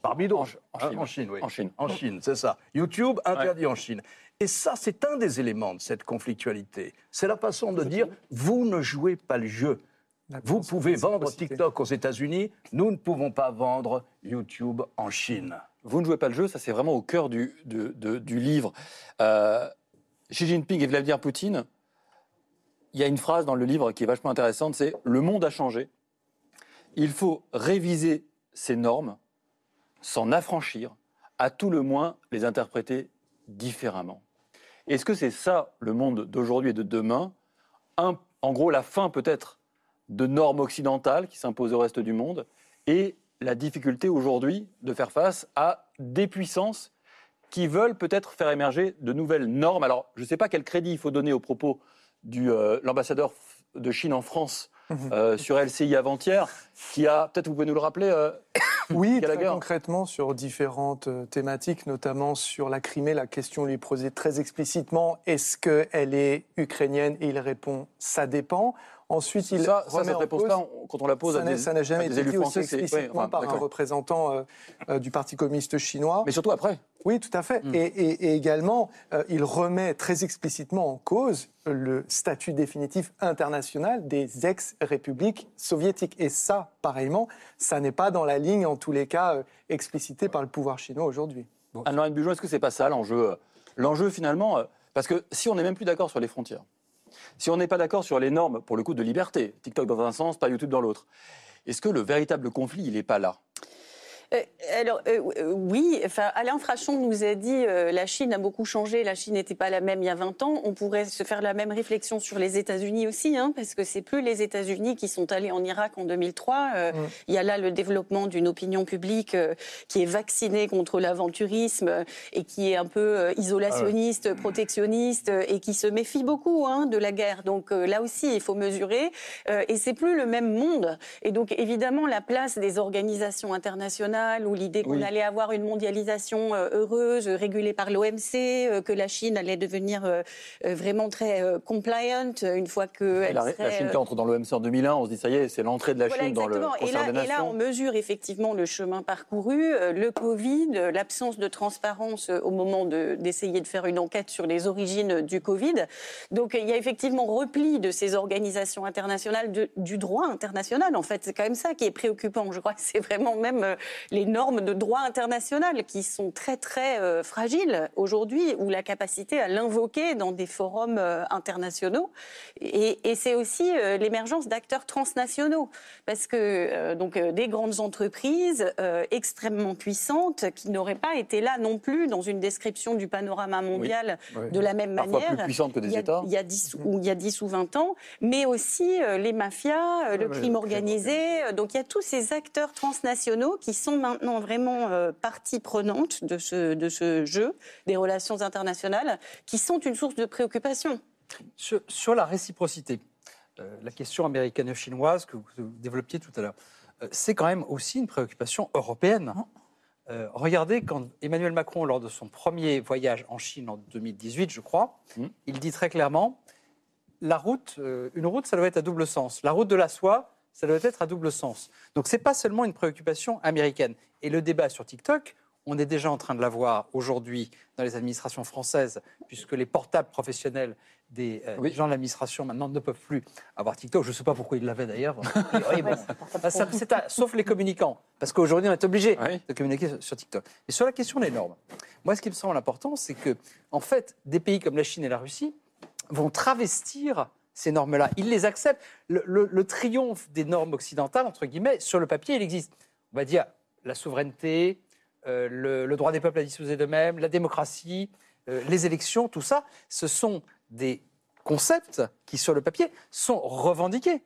Par bidon. En Ch- en Hein, Chine. en Chine, oui. En Chine. En Chine, c'est ça. YouTube interdit en Chine. Et ça, c'est un des éléments de cette conflictualité. C'est la façon de dire vous ne jouez pas le jeu. Vous pouvez vendre. TikTok aux États-Unis, nous ne pouvons pas vendre YouTube en Chine. Vous ne jouez pas le jeu, ça c'est vraiment au cœur du, du livre. Euh, Xi Jinping et Vladimir Poutine, il y a une phrase dans le livre qui est vachement intéressante, c'est « Le monde a changé. Il faut réviser ces normes, s'en affranchir, à tout le moins les interpréter différemment. » Est-ce que c'est ça le monde d'aujourd'hui et de demain? Un- En gros, la fin peut-être de normes occidentales qui s'imposent au reste du monde et la difficulté aujourd'hui de faire face à des puissances qui veulent peut-être faire émerger de nouvelles normes. Alors, je ne sais pas quel crédit il faut donner aux propos de euh, l'ambassadeur de Chine en France euh, sur LCI avant-hier, qui a, peut-être vous pouvez nous le rappeler, euh, Oui, très concrètement sur différentes euh, thématiques, notamment sur la Crimée. La question lui est posée très explicitement est-ce qu'elle est ukrainienne? Et il répond ça dépend. Ensuite, il ça, ça, remet cette en réponse-là, on- quand on la pose ça à n'a- des, ça n'a jamais été dit aussi français, c'est- ouais, explicitement enfin, par un représentant euh, euh, du Parti communiste chinois. Mais surtout après. Oui, tout à fait. Et, et- et également, euh, il remet très explicitement en cause le statut définitif international des ex-républiques soviétiques. Et ça, pareillement, ça n'est pas dans la ligne, en tous les cas, euh, explicitée par le pouvoir chinois aujourd'hui. Anne-Laurent Bujon, est-ce que c'est pas ça l'enjeu euh, L'enjeu finalement, euh, parce que si on n'est même plus d'accord sur les frontières, si on n'est pas d'accord sur les normes, pour le coup, de liberté, TikTok dans un sens, pas YouTube dans l'autre, est-ce que le véritable conflit, il n'est pas là? Euh, alors euh, euh, oui, enfin, Alain Frachon nous a dit euh, la Chine a beaucoup changé, la Chine n'était pas la même il y a 20 ans. On pourrait se faire la même réflexion sur les États-Unis aussi, hein, parce que c'est plus les États-Unis qui sont allés en Irak en 2003. Euh, Mm. Il y a là le développement d'une opinion publique qui est vaccinée contre l'aventurisme et qui est un peu isolationniste, protectionniste euh, et qui se méfie beaucoup hein, de la guerre. Donc là aussi, il faut mesurer. Et c'est plus le même monde. Et donc évidemment, la place des organisations internationales ou l'idée qu'on Oui. allait avoir une mondialisation euh, heureuse, régulée par l'OMC, euh, que la Chine allait devenir euh, vraiment très compliant une fois que la, la Chine qui entre dans l'OMC en 2001, on se dit ça y est, c'est l'entrée de la voilà, Chine dans le exactement. Et concert là, des et là, Nations. on mesure effectivement le chemin parcouru, le Covid, l'absence de transparence au moment de- d'essayer de, faire une enquête sur les origines du Covid. Donc, il y a effectivement repli de ces organisations internationales, de- du droit international. En fait, c'est quand même ça qui est préoccupant. Je crois que c'est vraiment même les normes de droit international qui sont très, très euh, fragiles aujourd'hui, ou la capacité à l'invoquer dans des forums euh, internationaux. Et, et c'est aussi euh, l'émergence d'acteurs transnationaux, parce que donc des grandes entreprises extrêmement puissantes qui n'auraient pas été là non plus dans une description du panorama mondial Oui. de la même Parfois manière. plus puissante que des il y a, États. Il y a 10 ou, il y a 10 ou 20 ans, mais aussi les mafias, le crime le crime organisé. Donc il y a tous ces acteurs transnationaux qui sont maintenant vraiment euh, partie prenante de ce, de ce jeu des relations internationales, qui sont une source de préoccupation. Sur, sur la réciprocité, euh, la question américano-chinoise que vous développiez tout à l'heure, euh, c'est quand même aussi une préoccupation européenne. Euh, regardez, quand Emmanuel Macron, lors de son premier voyage en Chine en 2018, je crois, Mhm. il dit très clairement la route, euh, une route, ça doit être à double sens. La route de la soie, ça doit être à double sens. Donc, ce n'est pas seulement une préoccupation américaine. Et le débat sur TikTok, on est déjà en train de l'avoir aujourd'hui dans les administrations françaises, puisque les portables professionnels des euh, Oui. gens de l'administration maintenant ne peuvent plus avoir TikTok. Je ne sais pas pourquoi ils l'avaient d'ailleurs. Oui, bon. Ah, à- sauf les communicants, parce qu'aujourd'hui on est obligé Oui. de communiquer sur, sur TikTok. Et sur la question des normes, moi ce qui me semble important, c'est que en fait, des pays comme la Chine et la Russie vont travestir ces normes-là. Ils les acceptent. Le, triomphe des normes occidentales, entre guillemets, sur le papier, il existe. On va dire la souveraineté, euh, le, le droit des peuples à disposer d'eux-mêmes, la démocratie, euh, les élections, tout ça, ce sont des concepts qui, sur le papier, sont revendiqués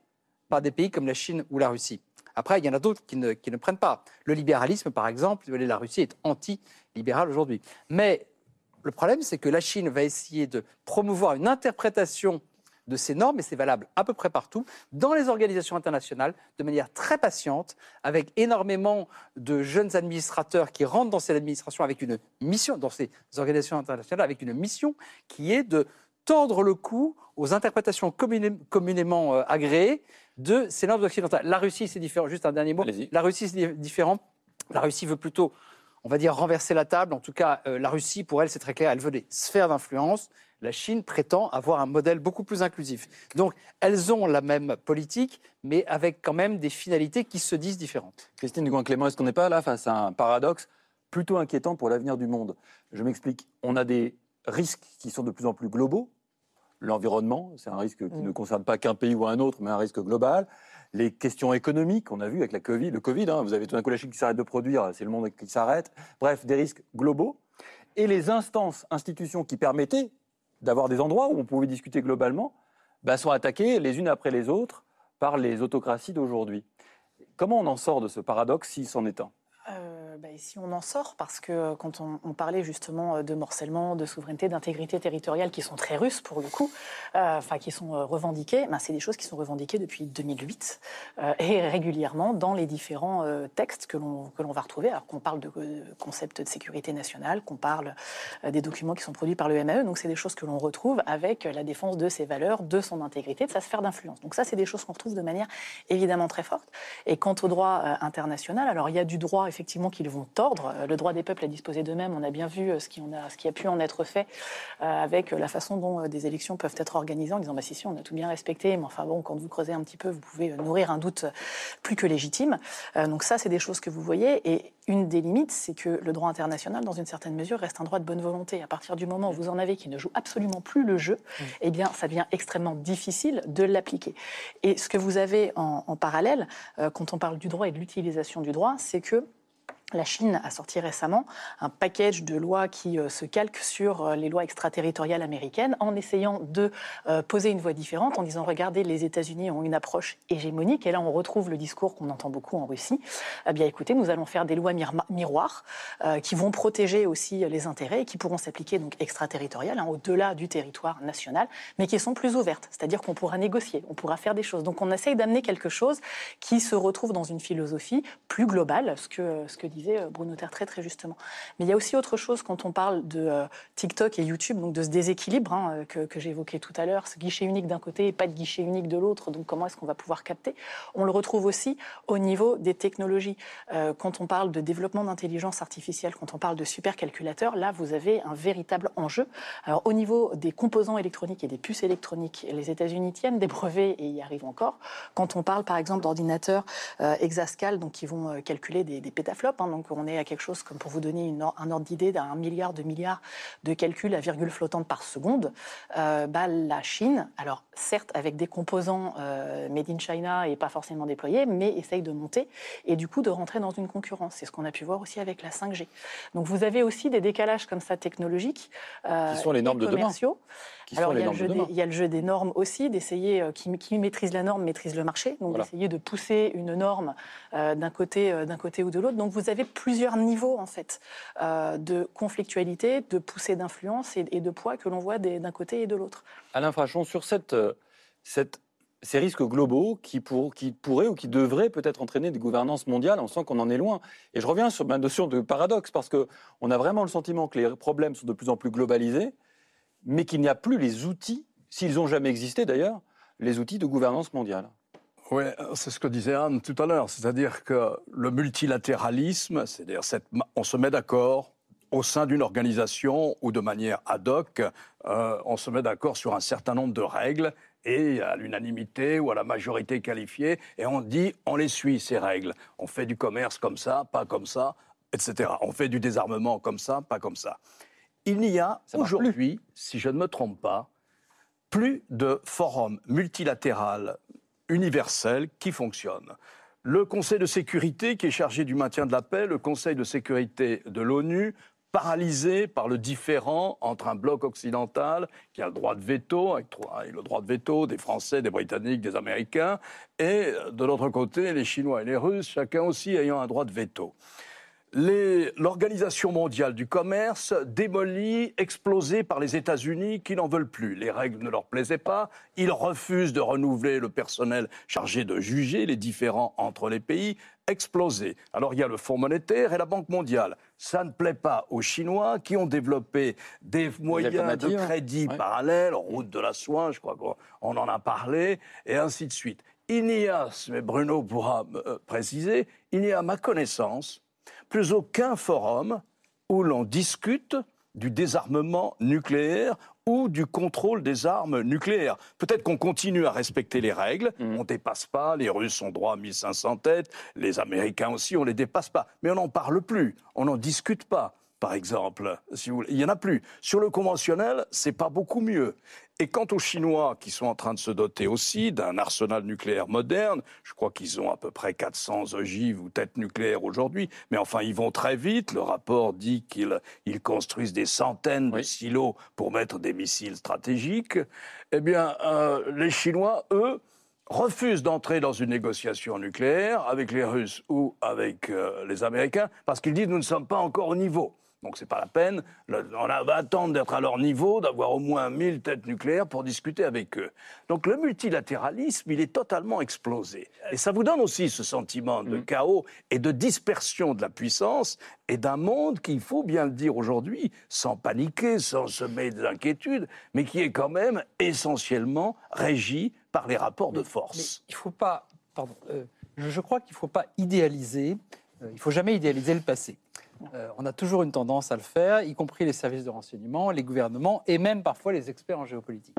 par des pays comme la Chine ou la Russie. Après, il y en a d'autres qui ne, qui ne prennent pas. Le libéralisme, par exemple, la Russie est anti-libérale aujourd'hui. Mais le problème, c'est que la Chine va essayer de promouvoir une interprétation de ces normes, et c'est valable à peu près partout, dans les organisations internationales, de manière très patiente, avec énormément de jeunes administrateurs qui rentrent dans ces administrations avec une mission, dans ces organisations internationales, avec une mission qui est de tordre le cou aux interprétations communément euh, agréées de ces normes occidentales. La Russie, c'est différent. Juste un dernier mot. La Russie, c'est di- différent. La Russie veut plutôt, on va dire, renverser la table. En tout cas, euh, la Russie, pour elle, c'est très clair, elle veut des sphères d'influence. La Chine prétend avoir un modèle beaucoup plus inclusif. Donc, elles ont la même politique, mais avec quand même des finalités qui se disent différentes. Christine Dugoin-Clément, est-ce qu'on n'est pas là face à un paradoxe plutôt inquiétant pour l'avenir du monde? Je m'explique. On a des risques qui sont de plus en plus globaux. L'environnement, c'est un risque qui Mm. ne concerne pas qu'un pays ou un autre, mais un risque global. Les questions économiques, on a vu avec la COVID, le Covid, hein, vous avez tout d'un coup qui s'arrête de produire, c'est le monde qui s'arrête. Bref, des risques globaux. Et les instances, institutions qui permettaient d'avoir des endroits où on pouvait discuter globalement, bah, sont attaquées les unes après les autres par les autocraties d'aujourd'hui. Comment on en sort de ce paradoxe s'il s'en est un? Euh, ici, on en sort parce que euh, quand on, parlait justement euh, de morcellement, de souveraineté, d'intégrité territoriale qui sont très russes pour le coup, euh, enfin qui sont revendiquées, ben, c'est des choses qui sont revendiquées depuis 2008 euh, et régulièrement dans les différents textes que l'on va retrouver. Alors qu'on parle de euh, concept de sécurité nationale, qu'on parle des documents qui sont produits par le MAE, donc c'est des choses que l'on retrouve avec la défense de ses valeurs, de son intégrité, de sa sphère d'influence. Donc ça, c'est des choses qu'on retrouve de manière évidemment très forte. Et quant au droit international, alors il y a du droit effectivement qu'ils vont tordre. Euh, Le droit des peuples à disposer d'eux-mêmes, on a bien vu euh, ce qui, a, ce qui a pu en être fait euh, avec la façon dont des élections peuvent être organisées en disant bah, si, si, on a tout bien respecté, mais enfin bon, quand vous creusez un petit peu, vous pouvez nourrir un doute plus que légitime. Donc ça, c'est des choses que vous voyez. Et une des limites, c'est que le droit international, dans une certaine mesure, reste un droit de bonne volonté. À partir du moment où vous en avez qui ne joue absolument plus le jeu, eh bien, ça devient extrêmement difficile de l'appliquer. Et ce que vous avez en, en parallèle, euh, quand on parle du droit et de l'utilisation du droit, c'est que la Chine a sorti récemment un package de lois qui euh, se calque sur euh, les lois extraterritoriales américaines en essayant de euh, poser une voie différente en disant regardez les États-Unis ont une approche hégémonique. Et là on retrouve le discours qu'on entend beaucoup en Russie. Eh bien écoutez nous allons faire des lois miroirs qui vont protéger aussi les intérêts et qui pourront s'appliquer donc extraterritoriales hein, au-delà du territoire national mais qui sont plus ouvertes. C'est-à-dire qu'on pourra négocier on pourra faire des choses. Donc on essaye d'amener quelque chose qui se retrouve dans une philosophie plus globale ce que ce que disait euh, Bruno Tertrais très justement. Mais il y a aussi autre chose quand on parle de euh, TikTok et YouTube, donc de ce déséquilibre hein, euh, que, que j'évoquais tout à l'heure, ce guichet unique d'un côté et pas de guichet unique de l'autre, donc comment est-ce qu'on va pouvoir capter? On le retrouve aussi au niveau des technologies. Quand on parle de développement d'intelligence artificielle, quand on parle de supercalculateurs, là vous avez un véritable enjeu. Alors au niveau des composants électroniques et des puces électroniques, les États-Unis tiennent des brevets et y arrivent encore. Quand on parle par exemple d'ordinateurs euh, Exascal, donc qui vont calculer des, des pétaflops, hein, donc on est à quelque chose comme pour vous donner une or- un ordre d'idée d'un milliard de milliards de calculs à virgule flottante par seconde. Euh, bah, la Chine, alors certes avec des composants euh, made in China et pas forcément déployés, mais essaye de monter et du coup de rentrer dans une concurrence. C'est ce qu'on a pu voir aussi avec la 5G. Donc vous avez aussi des décalages comme ça technologiques, euh, Qui sont les normes de demain. commerciaux. Qui Alors sont il y, a le jeu de des, demain. il y a le jeu des normes aussi, d'essayer euh, qui, qui maîtrise la norme maîtrise le marché, donc Voilà. d'essayer de pousser une norme d'un côté, d'un côté ou de l'autre. Donc vous avez plusieurs niveaux en fait euh, de conflictualité, de poussée d'influence et, de poids que l'on voit d'un côté et de l'autre. Alain Frachon, sur euh, ces risques globaux qui, qui pourraient ou qui devraient peut-être entraîner des gouvernances mondiales, on sent qu'on en est loin. Et je reviens sur ma notion de paradoxe, parce qu'on a vraiment le sentiment que les problèmes sont de plus en plus globalisés, mais qu'il n'y a plus les outils, s'ils ont jamais existé d'ailleurs, les outils de gouvernance mondiale. Oui, c'est ce que disait Anne tout à l'heure, c'est-à-dire que le multilatéralisme, c'est-à-dire on se met d'accord au sein d'une organisation ou de manière ad hoc, euh, on se met d'accord sur un certain nombre de règles et à l'unanimité ou à la majorité qualifiée, et on dit on les suit ces règles. On fait du commerce comme ça, pas comme ça, etc. On fait du désarmement comme ça, pas comme ça. Il n'y a aujourd'hui, si je ne me trompe pas, plus de forum multilatéral universel qui fonctionne. Le Conseil de sécurité, qui est chargé du maintien de la paix, le Conseil de sécurité de l'ONU, paralysé par le différent entre un bloc occidental qui a le droit de veto, avec le droit de veto des Français, des Britanniques, des Américains, et de l'autre côté, les Chinois et les Russes, chacun aussi ayant un droit de veto. L'Organisation mondiale du commerce démolie, explosée par les États-Unis qui n'en veulent plus. Les règles ne leur plaisaient pas. Ils refusent de renouveler le personnel chargé de juger les différends entre les pays. Explosé. Alors il y a le Fonds monétaire et la Banque mondiale. Ça ne plaît pas aux Chinois qui ont développé des moyens de alternatives, crédit ouais. parallèles, route de la soie, je crois qu'on on en a parlé, et ainsi de suite. Il n'y a, mais Bruno pourra euh, préciser, il n'y a à ma connaissance plus aucun forum où l'on discute du désarmement nucléaire ou du contrôle des armes nucléaires. Peut-être qu'on continue à respecter les règles, on ne dépasse pas, les Russes ont droit à 1500 têtes, les Américains aussi, on ne les dépasse pas. Mais on n'en parle plus, on n'en discute pas. Par exemple, si vous il n'y en a plus. Sur le conventionnel, c'est pas beaucoup mieux. Et quant aux Chinois, qui sont en train de se doter aussi d'un arsenal nucléaire moderne, je crois qu'ils ont à peu près 400 ogives ou têtes nucléaires aujourd'hui, mais enfin, ils vont très vite. Le rapport dit qu'ils ils construisent des centaines de silos pour mettre des missiles stratégiques. Eh bien, euh, les Chinois, eux, refusent d'entrer dans une négociation nucléaire avec les Russes ou avec euh, les Américains parce qu'ils disent nous ne sommes pas encore au niveau. Donc c'est pas la peine. Le- On va attendre d'être à leur niveau, d'avoir au moins 1000 têtes nucléaires pour discuter avec eux. Donc le multilatéralisme, il est totalement explosé. Et ça vous donne aussi ce sentiment de chaos et de dispersion de la puissance et d'un monde qui, il faut bien le dire aujourd'hui, sans paniquer, sans semer des inquiétudes, mais qui est quand même essentiellement régi par les rapports de Mais force. il faut pas. Pardon. euh, je, je crois qu'il ne faut pas idéaliser. euh, il ne faut jamais idéaliser le passé. Euh, on a toujours une tendance à le faire, y compris les services de renseignement, les gouvernements et même parfois les experts en géopolitique.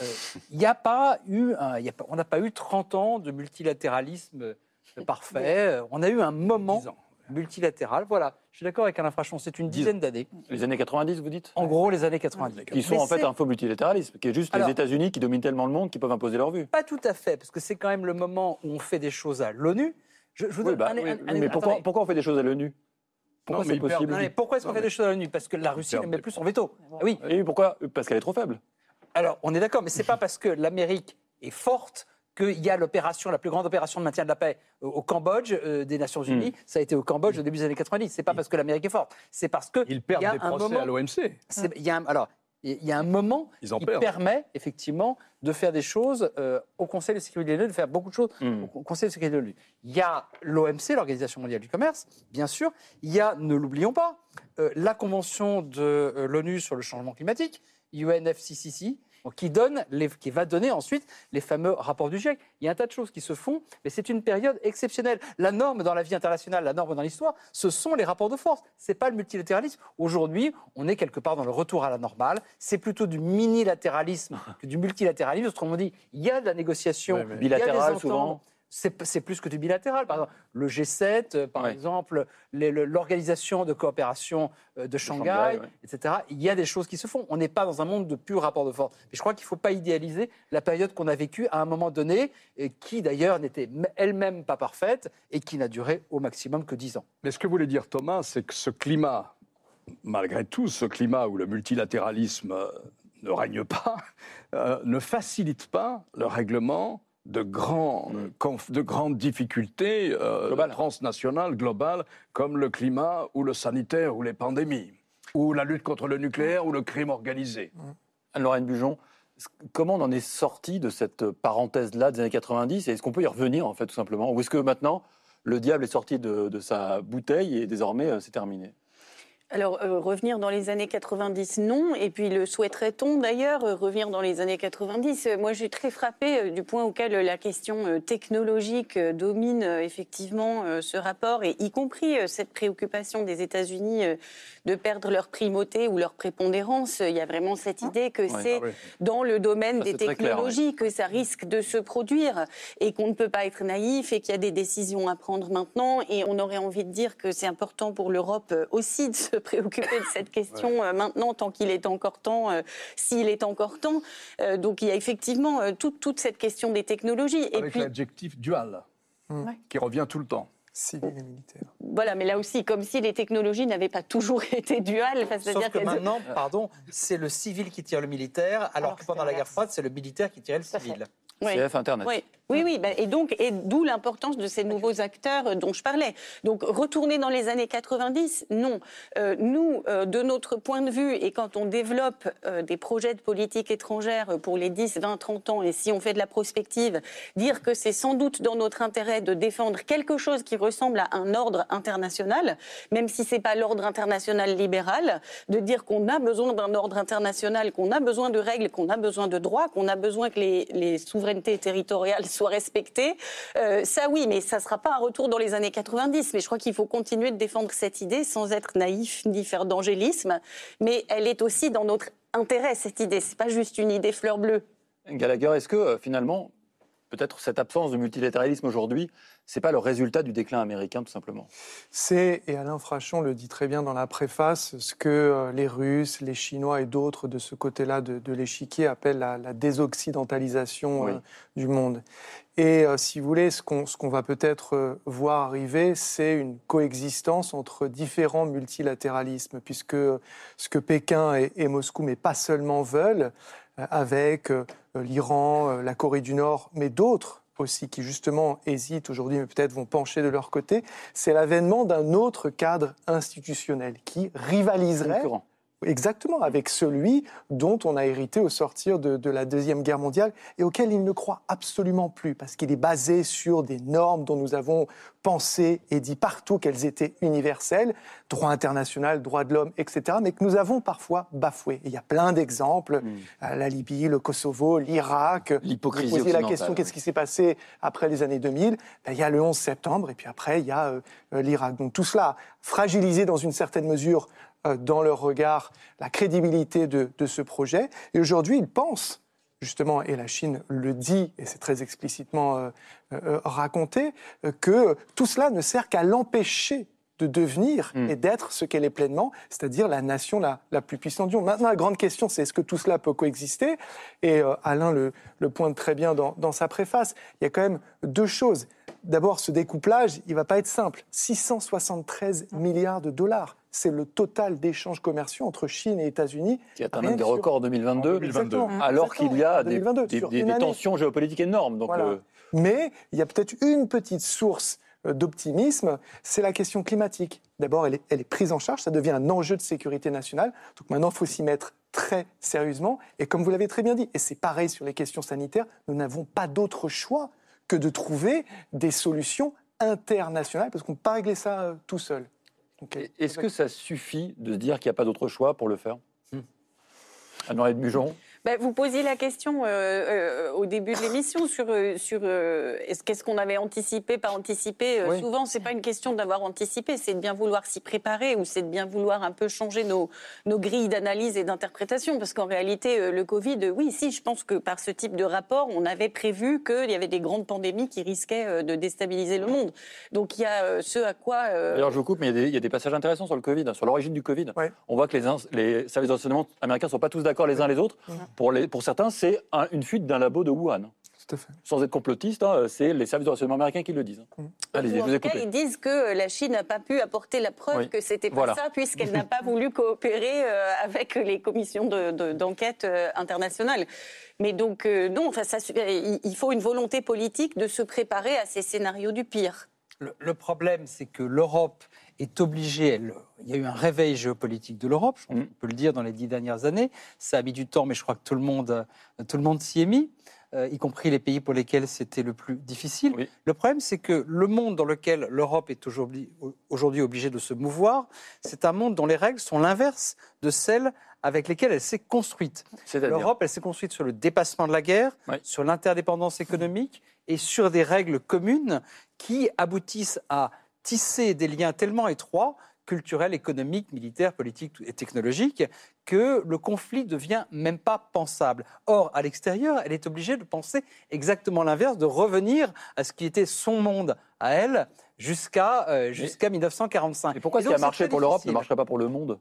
Euh, Il n'y a pas eu, un- il y a pas- on n'a pas eu 30 ans de multilatéralisme euh, parfait. Euh, On a eu un moment 10 ans. multilatéral. Voilà, je suis d'accord avec Alain Frachon, c'est une dizaine d'années. Les années 90, vous dites? En gros, les années 90. Qui sont Mais en fait un faux multilatéralisme, qui est juste Alors- les États-Unis qui dominent tellement le monde qu'ils peuvent imposer leur vue. Pas tout à fait, parce que c'est quand même le moment où on fait des choses à l'ONU. Je, je vous Oui, donne bah, un- oui, un- oui, un- mais pourquoi on fait des choses à l'ONU? Pourquoi Non, mais c'est possible Non, mais pourquoi est-ce qu'on fait mais- des choses à l'ONU Parce que la Russie ne met plus son veto. Ah Oui, Et pourquoi? Parce qu'elle est trop faible. alors on est d'accord, mais c'est pas parce que l'Amérique est forte qu'il y a l'opération, la plus grande opération de maintien de la paix au Cambodge euh, des Nations Unies. Hmm. Ça a été au Cambodge au début des années 90. C'est pas parce que l'Amérique est forte, c'est parce que Ils perdent il y a des un procès moment- à l'OMC. c'est- il y a un- alors, il y a un moment Ils en qui perdent. permet effectivement de faire des choses euh, au Conseil de sécurité de l'ONU, de faire beaucoup de choses Hmm. au Conseil de sécurité de l'ONU. Il y a l'OMC, l'Organisation mondiale du commerce, bien sûr. Il y a, ne l'oublions pas, euh, la Convention de euh, l'ONU sur le changement climatique, UNFCCC, qui, donne les- qui va donner ensuite les fameux rapports du GIEC. Il y a un tas de choses qui se font, mais c'est une période exceptionnelle. La norme dans la vie internationale, la norme dans l'histoire, ce sont les rapports de force. C'est pas le multilatéralisme. Aujourd'hui, on est quelque part dans le retour à la normale. C'est plutôt du minilatéralisme que du multilatéralisme. Autrement dit, il y a de la négociation, Ouais, mais- il y a des Bilatéral, ententes. souvent. C'est plus que du bilatéral. Par exemple, le G7, euh, par Ouais. exemple, l'organisation de coopération euh, de Shanghai, Shanghai, ouais. etc. Il y a des choses qui se font. On n'est pas dans un monde de pur rapport de force. Mais je crois qu'il ne faut pas idéaliser la période qu'on a vécue à un moment donné, et qui d'ailleurs n'était elle-même pas parfaite et qui n'a duré au maximum que 10 ans. Mais ce que voulait dire Thomas, c'est que ce climat, malgré tout, ce climat où le multilatéralisme euh, ne règne pas, euh, ne facilite pas le règlement de, grands, conf- de grandes difficultés euh, transnationales, globales, comme le climat ou le sanitaire ou les pandémies, ou la lutte contre le nucléaire ou le crime organisé. Anne-Lorraine Bujon, comment on en est sorti de cette parenthèse-là des années 90 et est-ce qu'on peut y revenir, en fait, tout simplement? Ou est-ce que maintenant, le diable est sorti de, de sa bouteille et désormais, euh, c'est terminé? Alors, euh, revenir dans les années 90, non. Et puis, le souhaiterait-on d'ailleurs, euh, revenir dans les années 90 Euh, Moi, j'ai très frappé euh, du point auquel euh, la question euh, technologique euh, domine euh, effectivement euh, ce rapport, et y compris euh, cette préoccupation des États-Unis euh, de perdre leur primauté ou leur prépondérance. Il y a vraiment cette idée que c'est Ah oui. dans le domaine Ça, des clair, technologies que ça risque de se produire et qu'on ne peut pas être naïf et qu'il y a des décisions à prendre maintenant. Et on aurait envie de dire que c'est important pour l'Europe euh, aussi de se préoccuper de cette question euh, maintenant, tant qu'il est encore temps, euh, s'il est encore temps. Euh, donc il y a effectivement euh, toute, toute cette question des technologies. Et Avec puis, l'adjectif dual, Ouais. qui revient tout le temps. Civil et militaire. voilà, mais là aussi, comme si les technologies n'avaient pas toujours été duales. enfin, Sauf que maintenant, pardon, c'est le civil qui tire le militaire, alors, Alors que pendant la guerre froide, c'est le militaire qui tirait le civil. Ouais. CF Internet. Oui, oui, oui. bah, et donc, et d'où l'importance de ces nouveaux acteurs euh, dont je parlais. Donc, retourner dans les années 90, non. Euh, nous, euh, de notre point de vue, et quand on développe des projets de politique étrangère pour les 10, 20, 30 ans, et si on fait de la prospective, dire que c'est sans doute dans notre intérêt de défendre quelque chose qui ressemble à un ordre international, même si c'est pas l'ordre international libéral, de dire qu'on a besoin d'un ordre international, qu'on a besoin de règles, qu'on a besoin de droits, qu'on a besoin que les, les souverainetés territoriales soient respectées. Euh, ça, oui, mais ça ne sera pas un retour dans les années 90. Mais je crois qu'il faut continuer de défendre cette idée sans être naïf ni faire d'angélisme. Mais elle est aussi dans notre intérêt, cette idée. C'est pas juste une idée fleur bleue. Gallagher, est-ce que euh, finalement, peut-être cette absence de multilatéralisme aujourd'hui, c'est pas le résultat du déclin américain, tout simplement C'est, et Alain Frachon le dit très bien dans la préface, ce que euh, les Russes, les Chinois et d'autres de ce côté-là de, de l'échiquier appellent la, la désoccidentalisation euh, du monde. Et euh, si vous voulez, ce qu'on va peut-être euh, voir arriver, c'est une coexistence entre différents multilatéralismes, puisque ce que Pékin et, et Moscou, mais pas seulement veulent, avec euh, l'Iran, euh, la Corée du Nord, mais d'autres aussi qui justement hésitent aujourd'hui, mais peut-être vont pencher de leur côté, c'est l'avènement d'un autre cadre institutionnel qui rivaliserait Concurrent. Exactement avec celui dont on a hérité au sortir de, de la Deuxième Guerre mondiale et auquel il ne croit absolument plus, parce qu'il est basé sur des normes dont nous avons pensé et dit partout qu'elles étaient universelles, droit international, droit de l'homme, etc., mais que nous avons parfois bafoué. Et il y a plein d'exemples, euh, la Libye, le Kosovo, l'Irak. L'hypocrisie Vous posiez la question, oui. qu'est-ce qui s'est passé après les années 2000 Ben, Il y a le 11 septembre, et puis après, il y a euh, l'Irak. Donc tout cela a fragilisé dans une certaine mesure dans leur regard la crédibilité de, de ce projet. Et aujourd'hui, ils pensent, justement, et la Chine le dit, et c'est très explicitement euh, euh, raconté, euh, que tout cela ne sert qu'à l'empêcher de devenir Mm. et d'être ce qu'elle est pleinement, c'est-à-dire la nation la, la plus puissante du monde. Maintenant, la grande question, c'est est-ce que tout cela peut coexister? Et euh, Alain le, le pointe très bien dans, dans sa préface. Il y a quand même deux choses. D'abord, ce découplage, il va pas être simple. 673 milliards de dollars, c'est le total d'échanges commerciaux entre Chine et États-Unis. Qui atteint même des sur- records en 2022. En 2022. Exactement. Alors Exactement. qu'il y a des, 2022, des- sur des- une des année. tensions géopolitiques énormes. Donc, Voilà. euh, Mais il y a peut-être une petite source euh, d'optimisme, c'est la question climatique. D'abord, elle est, elle est prise en charge, ça devient un enjeu de sécurité nationale. Donc maintenant, il faut s'y mettre très sérieusement. Et comme vous l'avez très bien dit, et c'est pareil sur les questions sanitaires, nous n'avons pas d'autre choix que de trouver des solutions internationales, parce qu'on ne peut pas régler ça euh, tout seul. Est-ce que ça suffit de se dire qu'il n'y a pas d'autre choix pour le faire? Mujon? Ben, vous posiez la question euh, euh, au début de l'émission sur, euh, sur euh, est-ce qu'est-ce qu'on avait anticipé, pas anticipé. Euh, Oui. Souvent, c'est pas une question d'avoir anticipé, c'est de bien vouloir s'y préparer ou c'est de bien vouloir un peu changer nos, nos grilles d'analyse et d'interprétation. Parce qu'en réalité, euh, le Covid, euh, oui, si, je pense que par ce type de rapport, on avait prévu qu'il y avait des grandes pandémies qui risquaient euh, de déstabiliser le monde. Donc il y a euh, ce à quoi. euh, D'ailleurs, je vous coupe, mais il y, a des, il y a des passages intéressants sur le Covid, hein, sur l'origine du Covid. Ouais. On voit que les, services de renseignement américains ne sont pas tous d'accord les uns les autres. Pour, les, pour certains, c'est un- une fuite d'un labo de Wuhan. tout à fait. Sans être complotiste, hein, c'est les services de renseignement américains qui le disent. Ou je en vous cas, ils disent que la Chine n'a pas pu apporter la preuve Oui. que c'était pas Voilà. ça, puisqu'elle n'a pas voulu coopérer euh, avec les commissions de- de- d'enquête euh, internationales. Mais donc, euh, non, enfin, ça, il il faut une volonté politique de se préparer à ces scénarios du pire. Le, le problème, c'est que l'Europe est obligée. elle- il y a eu un réveil géopolitique de l'Europe, je pense Mm. peut le dire dans les dix dernières années. Ça a mis du temps, mais je crois que tout le monde, euh, tout le monde s'y est mis, euh, y compris les pays pour lesquels c'était le plus difficile. Oui. Le problème, c'est que le monde dans lequel l'Europe est aujourd'hui aujourd'hui obligée de se mouvoir, c'est un monde dont les règles sont l'inverse de celles avec lesquelles elle s'est construite. L'Europe, elle s'est construite sur le dépassement de la guerre, Oui. sur l'interdépendance économique et sur des règles communes qui aboutissent à tisser des liens tellement étroits, culturels, économiques, militaires, politiques et technologiques, que le conflit devient même pas pensable. Or, à l'extérieur, elle est obligée de penser exactement l'inverse, de revenir à ce qui était son monde à elle jusqu'à euh, jusqu'à 1945. Et pourquoi Et ce qui a marché pour l'Europe ne marcherait pas pour le monde?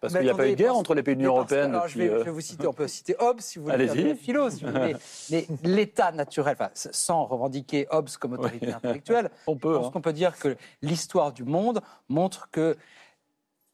Parce qu'il n'y a pas eu de guerre entre les pays de l'Union européenne. alors, je, depuis, vais, euh, je vais vous citer, on peut citer Hobbes si vous voulez philo, si vous voulez. Mais l'état naturel, enfin, sans revendiquer Hobbes comme autorité Oui. intellectuelle, On je peut. pense hein. qu'on peut dire que l'histoire du monde montre que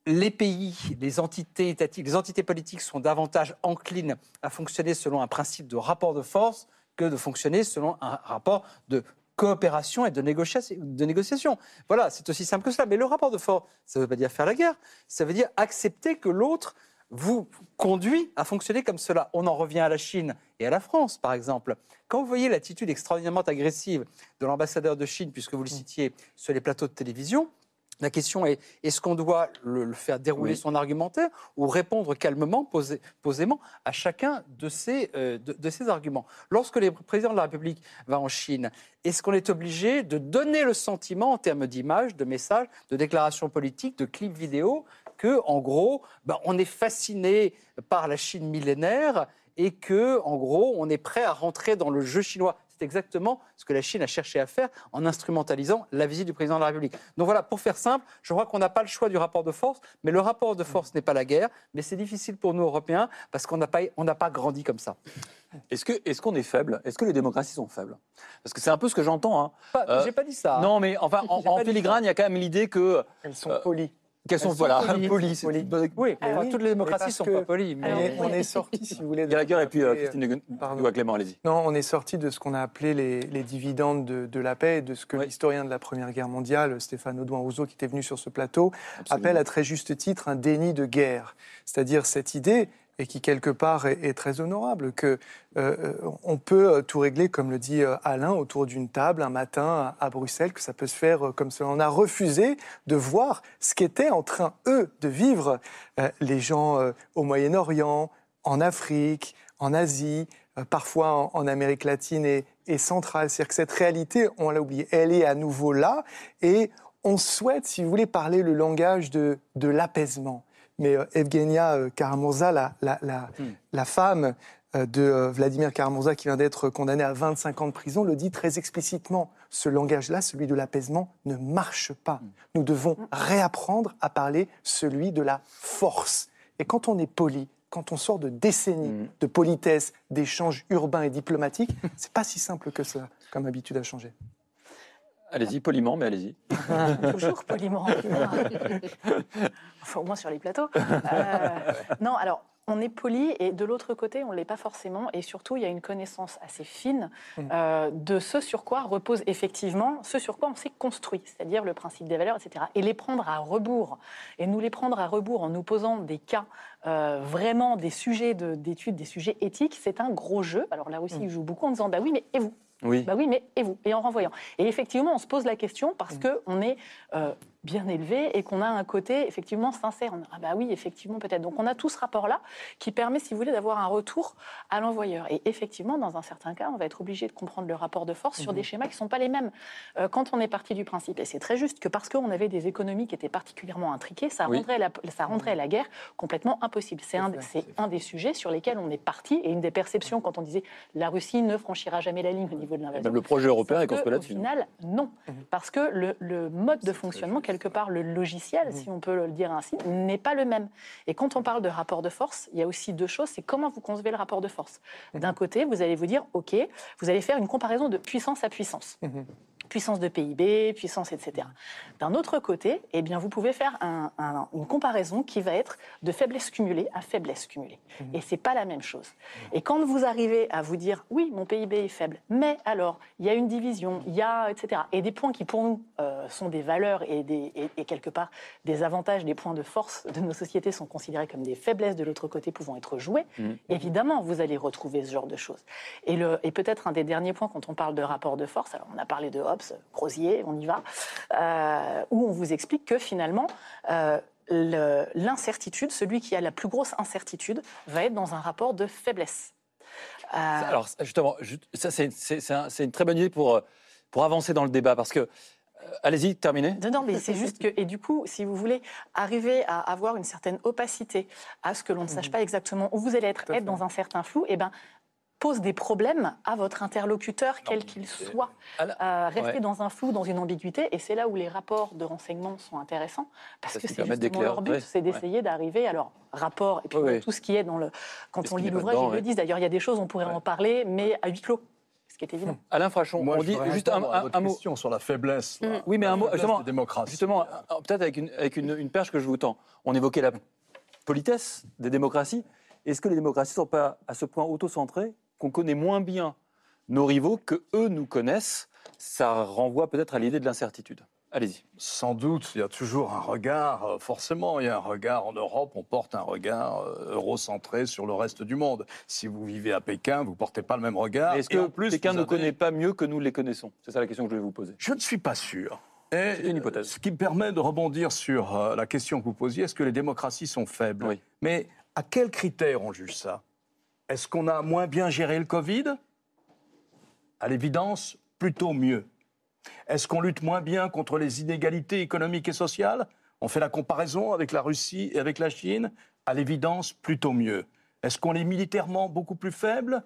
les pays, les entités étatiques, les entités politiques sont davantage enclines à fonctionner selon un principe de rapport de force que de fonctionner selon un rapport de coopération et de négociation. Voilà, c'est aussi simple que cela. Mais le rapport de force, ça ne veut pas dire faire la guerre, ça veut dire accepter que l'autre vous conduit à fonctionner comme cela. On en revient à la Chine et à la France, par exemple. Quand vous voyez l'attitude extraordinairement agressive de l'ambassadeur de Chine, puisque vous le citiez sur les plateaux de télévision, la question est est-ce qu'on doit le, le faire dérouler Oui. son argumentaire ou répondre calmement, posé- posément à chacun de ces, euh, de, arguments? Lorsque le président de la République va en Chine, est-ce qu'on est obligé de donner le sentiment en termes d'images, de messages, de déclarations politiques, de clips vidéo que, en gros, ben, on est fasciné par la Chine millénaire et que, en gros, on est prêt à rentrer dans le jeu chinois? C'est exactement ce que la Chine a cherché à faire en instrumentalisant la visite du président de la République. Donc voilà, pour faire simple, je crois qu'on n'a pas le choix du rapport de force, mais le rapport de force n'est pas la guerre, mais c'est difficile pour nous Européens parce qu'on n'a pas, on n'a pas grandi comme ça. Est-ce que- est-ce qu'on est faible? Est-ce que les démocraties sont faibles? Parce que c'est un peu ce que j'entends. hein. Euh, J'ai pas dit ça. Non, mais enfin, en, en filigrane, il y a quand même l'idée que Elles sont Euh, polies. Quels sont, voilà, polies. Oui, Ah toutes les démocraties sont pas polies. On Mais... est, on est sorti, si vous voulez. de- Gallagher et puis euh, Christine de pardon. Gouin Clément, allez-y. Non, on est sorti de ce qu'on a appelé les, les dividendes de, de la paix et de ce que Oui. l'historien de la Première Guerre mondiale, Stéphane Audouin-Rousseau, qui était venu sur ce plateau, Absolument. appelle à très juste titre un déni de guerre. C'est-à-dire cette idée, et qui quelque part est, très honorable, que euh, euh, on peut euh, tout régler, comme le dit Alain, autour d'une table un matin à, Bruxelles, que ça peut se faire comme cela. On a refusé de voir ce qu'étaient en train, eux, de vivre les gens au Moyen-Orient, en Afrique, en Asie, parfois en, Amérique latine et, centrale. C'est-à-dire que cette réalité, on l'a oubliée, elle est à nouveau là et on souhaite, si vous voulez, parler le langage de l'apaisement. Mais euh, Evgenia euh, Karamurza, la, la, la, la femme euh, de euh, Vladimir Karamurza, qui vient d'être condamné à 25 ans de prison, le dit très explicitement. Ce langage-là, celui de l'apaisement, ne marche pas. Nous devons réapprendre à parler celui de la force. Et quand on est poli, quand on sort de décennies de politesse, d'échanges urbains et diplomatiques, c'est pas si simple que cela, comme habitude à changer. Allez-y, poliment, mais allez-y. Toujours poliment. enfin, au moins sur les plateaux. Euh, non, alors, on est poli et de l'autre côté, on ne l'est pas forcément. Et surtout, il y a une connaissance assez fine euh, de ce sur quoi repose effectivement, ce sur quoi on s'est construit, c'est-à-dire le principe des valeurs, etc. Et les prendre à rebours, et nous les prendre à rebours en nous posant des cas, euh, vraiment des sujets de- d'études, des sujets éthiques, c'est un gros jeu. Alors la Russie joue beaucoup en disant, bah oui, mais et vous? Oui. bah oui, mais et vous? Et en renvoyant. Et effectivement, on se pose la question parce que qu'on est euh, bien élevé et qu'on a un côté effectivement sincère. On- Ah bah oui, effectivement, peut-être. Donc on a tout ce rapport-là qui permet, si vous voulez, d'avoir un retour à l'envoyeur. Et effectivement, dans un certain cas, on va être obligé de comprendre le rapport de force sur des schémas qui ne sont pas les mêmes. Euh, quand on est parti du principe, et c'est très juste, que parce qu'on avait des économies qui étaient particulièrement intriquées, ça, Oui. rendrait, la, ça rendrait la guerre complètement impossible. C'est un, c'est un des sujets sur lesquels on est parti et une des perceptions quand on disait la Russie ne franchira jamais la ligne au niveau de l'invasion. Même le projet européen est construit Au là-dessus. final, non. Parce que le, le mode de fonctionnement, quelque part, le logiciel, si on peut le dire ainsi, n'est pas le même. Et quand on parle de rapport de force, il y a aussi deux choses. C'est comment vous concevez le rapport de force. D'un côté, vous allez vous dire, OK, vous allez faire une comparaison de puissance à puissance. Puissance de PIB, puissance, etc. D'un autre côté, eh bien, vous pouvez faire un- un- une comparaison qui va être de faiblesse cumulée à faiblesse cumulée. Et c'est pas la même chose. Et quand vous arrivez à vous dire, oui, mon PIB est faible, mais alors, il y a une division, il y a, etc. Et des points qui, pour nous, euh, sont des valeurs et, des, et, et quelque part des avantages, des points de force de nos sociétés sont considérés comme des faiblesses de l'autre côté pouvant être joués, évidemment, vous allez retrouver ce genre de choses. Et, et peut-être un des derniers points quand on parle de rapport de force, alors on a parlé de Hobbes, Crozier, on y va, euh, où on vous explique que finalement, euh, l'incertitude, celui qui a la plus grosse incertitude, va être dans un rapport de faiblesse. Euh, Alors, justement, ju- ça, c'est c'est- c'est un- c'est une très bonne idée pour, pour avancer dans le débat. Parce que, allez-y, terminez. Non, mais c'est juste que, et du coup, si vous voulez arriver à avoir une certaine opacité, à ce que l'on ne sache pas exactement où vous allez être, être dans un certain flou, eh ben, pose des problèmes à votre interlocuteur, quel qu'il soit. Alors, Euh, rester ouais. dans un flou, dans une ambiguïté, et c'est là où les rapports de renseignement sont intéressants, parce Ça, que c'est justement leur but, c'est ouais. d'essayer d'arriver à leur rapport, et puis tout ce qui est dans le... Quand on lit l'ouvrage, ils le disent, d'ailleurs, il y a des choses, on pourrait Ouais. en parler, mais à huis clos, ce qui est évident. Alain Frachon, Moi, on dit juste un, un- un mot. question sur la faiblesse. là. Oui, mais La un mot, justement, justement peut-être avec, une, avec une, une perche que je vous tends. On évoquait la politesse des démocraties. Est-ce que les démocraties ne sont pas à ce point auto-centrées qu'on connaît moins bien nos rivaux que eux nous connaissent Ça renvoie peut-être à l'idée de l'incertitude. Allez-y. Sans doute, il y a toujours un regard, euh, forcément, il y a un regard en Europe, on porte un regard euh, eurocentré sur le reste du monde. Si vous vivez à Pékin, vous ne portez pas le même regard. Est-ce Et en que plus, vous ne avez- connaît pas mieux que nous les connaissons? C'est ça la question que je vais vous poser. Je ne suis pas sûr. C'est une hypothèse. Ce qui me permet de rebondir sur euh, la question que vous posiez, est-ce que les démocraties sont faibles? Oui. Mais à quels critères on juge ça? Est-ce qu'on a moins bien géré le Covid? À l'évidence, plutôt mieux. Est-ce qu'on lutte moins bien contre les inégalités économiques et sociales? On fait la comparaison avec la Russie et avec la Chine? À l'évidence, plutôt mieux. Est-ce qu'on est militairement beaucoup plus faible?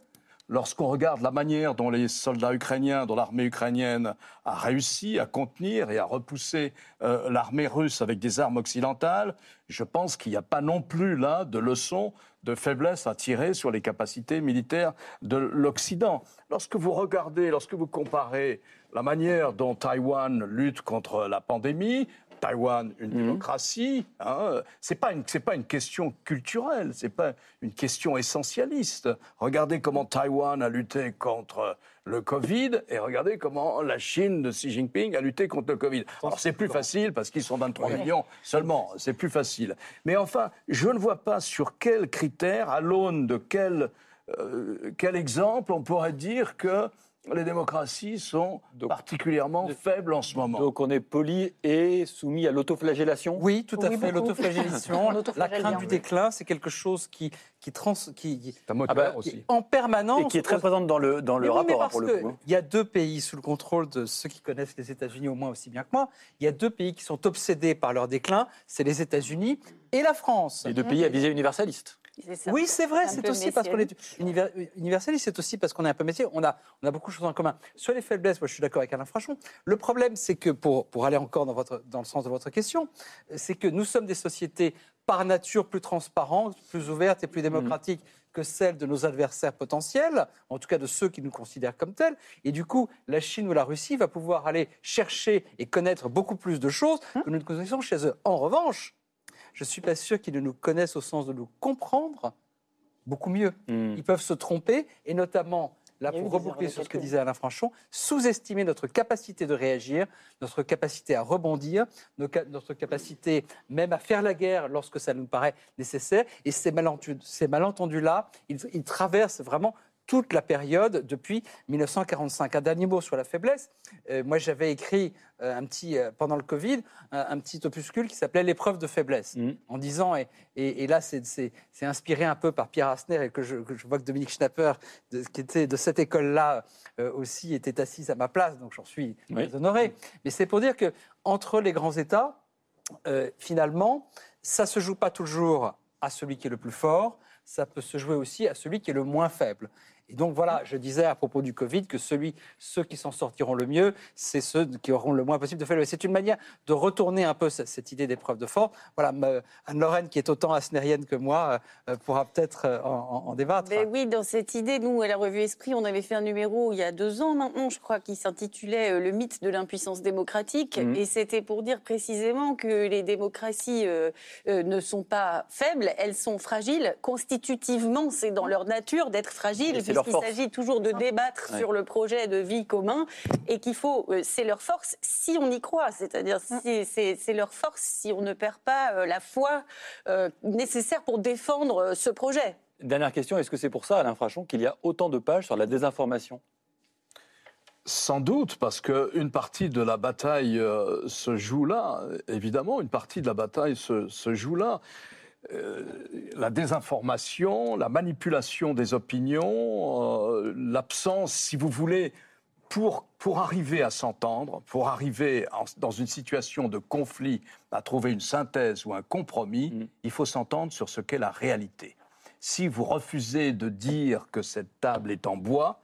Lorsqu'on regarde la manière dont les soldats ukrainiens, dont l'armée ukrainienne a réussi à contenir et à repousser euh, l'armée russe avec des armes occidentales, je pense qu'il n'y a pas non plus là de leçon de faiblesse à tirer sur les capacités militaires de l'Occident. Lorsque vous regardez, lorsque vous comparez la manière dont Taïwan lutte contre la pandémie, Taïwan, une démocratie, hein, c'est pas une c'est pas une question culturelle, c'est pas une question essentialiste. Regardez comment Taïwan a lutté contre le Covid et regardez comment la Chine de Xi Jinping a lutté contre le Covid. Alors c'est plus facile parce qu'ils sont 23 millions seulement, c'est plus facile. Mais enfin, je ne vois pas sur quels critères, à l'aune de quel euh, quel exemple on pourrait dire que les démocraties sont Donc- particulièrement faibles en ce moment. Donc on est poli et soumis à l'autoflagellation Oui, tout à Oui, fait. L'autoflagellation, On la crainte du déclin, c'est quelque chose qui, qui, trans, qui, Ah bah, qui en permanence. et qui est très présente dans le, dans le oui, rapport parce pour le coup. hein. Il y a deux pays sous le contrôle de ceux qui connaissent les États-Unis au moins aussi bien que moi. Il y a deux pays qui sont obsédés par leur déclin, c'est les États-Unis et la France. Les deux pays à visée universaliste. Ça. Oui, c'est vrai, c'est aussi parce qu'on est univers- universaliste, c'est aussi parce qu'on est un peu métier. On a, on a beaucoup de choses en commun. Sur les faiblesses, moi je suis d'accord avec Alain Frachon. Le problème, c'est que, pour, pour aller encore dans, votre, dans le sens de votre question, c'est que nous sommes des sociétés par nature plus transparentes, plus ouvertes et plus démocratiques que celles de nos adversaires potentiels, en tout cas de ceux qui nous considèrent comme tels. Et du coup, la Chine ou la Russie va pouvoir aller chercher et connaître beaucoup plus de choses que nous ne connaissons chez eux. En revanche, je ne suis pas sûr qu'ils ne nous connaissent au sens de nous comprendre beaucoup mieux. Hmm. Ils peuvent se tromper, et notamment, là, pour reboucler sur ce que disait Alain Franchon, sous-estimer notre capacité de réagir, notre capacité à rebondir, notre capacité même à faire la guerre lorsque ça nous paraît nécessaire. Et ces malentendus- ces malentendus-là, ils, ils traversent vraiment toute la période depuis 1945. Un dernier mot sur la faiblesse. Euh, moi, j'avais écrit euh, un petit, euh, pendant le Covid un, un petit opuscule qui s'appelait L'épreuve de faiblesse, Mhm. en disant, et, et- et là, c'est- inspiré un peu par Pierre Asner, et que je, que je vois que Dominique Schnapper, de, qui était de cette école-là, aussi était assise à ma place, donc j'en suis Oui. honoré. Mais c'est pour dire que entre les grands États, finalement, ça se joue pas toujours à celui qui est le plus fort, ça peut se jouer aussi à celui qui est le moins faible. Et donc voilà, je disais à propos du Covid que celui, ceux qui s'en sortiront le mieux, c'est ceux qui auront le moins possible de faiblesse. C'est une manière de retourner un peu cette, idée d'épreuve de force. Voilà, Anne-Lorraine, qui est autant asnérienne que moi, euh, pourra peut-être euh, en, en- en débattre. Ben oui, dans cette idée, nous, à la revue Esprit, on avait fait un numéro il y a deux ans maintenant, je crois, qui s'intitulait euh, Le mythe de l'impuissance démocratique. Mhm. Et c'était pour dire précisément que les démocraties euh, euh, ne sont pas faibles, elles sont fragiles. Constitutivement, c'est dans leur nature d'être fragiles, Force. s'agit toujours de débattre Ouais. sur le projet de vie commun et qu'il faut, euh, c'est leur force si on y croit, c'est-à-dire si, c'est leur force si on ne perd pas euh, la foi euh, nécessaire pour défendre ce projet. Dernière question, est-ce que c'est pour ça, Alain Frachon, qu'il y a autant de pages sur la désinformation? Sans doute, parce qu'une partie de la bataille euh, se joue là. Évidemment, une partie de la bataille se, se joue là. Euh, la désinformation, la manipulation des opinions, euh, l'absence, si vous voulez, pour, pour arriver à s'entendre, pour arriver en- dans une situation de conflit, à trouver une synthèse ou un compromis, Mm. il faut s'entendre sur ce qu'est la réalité. Si vous refusez de dire que cette table est en bois,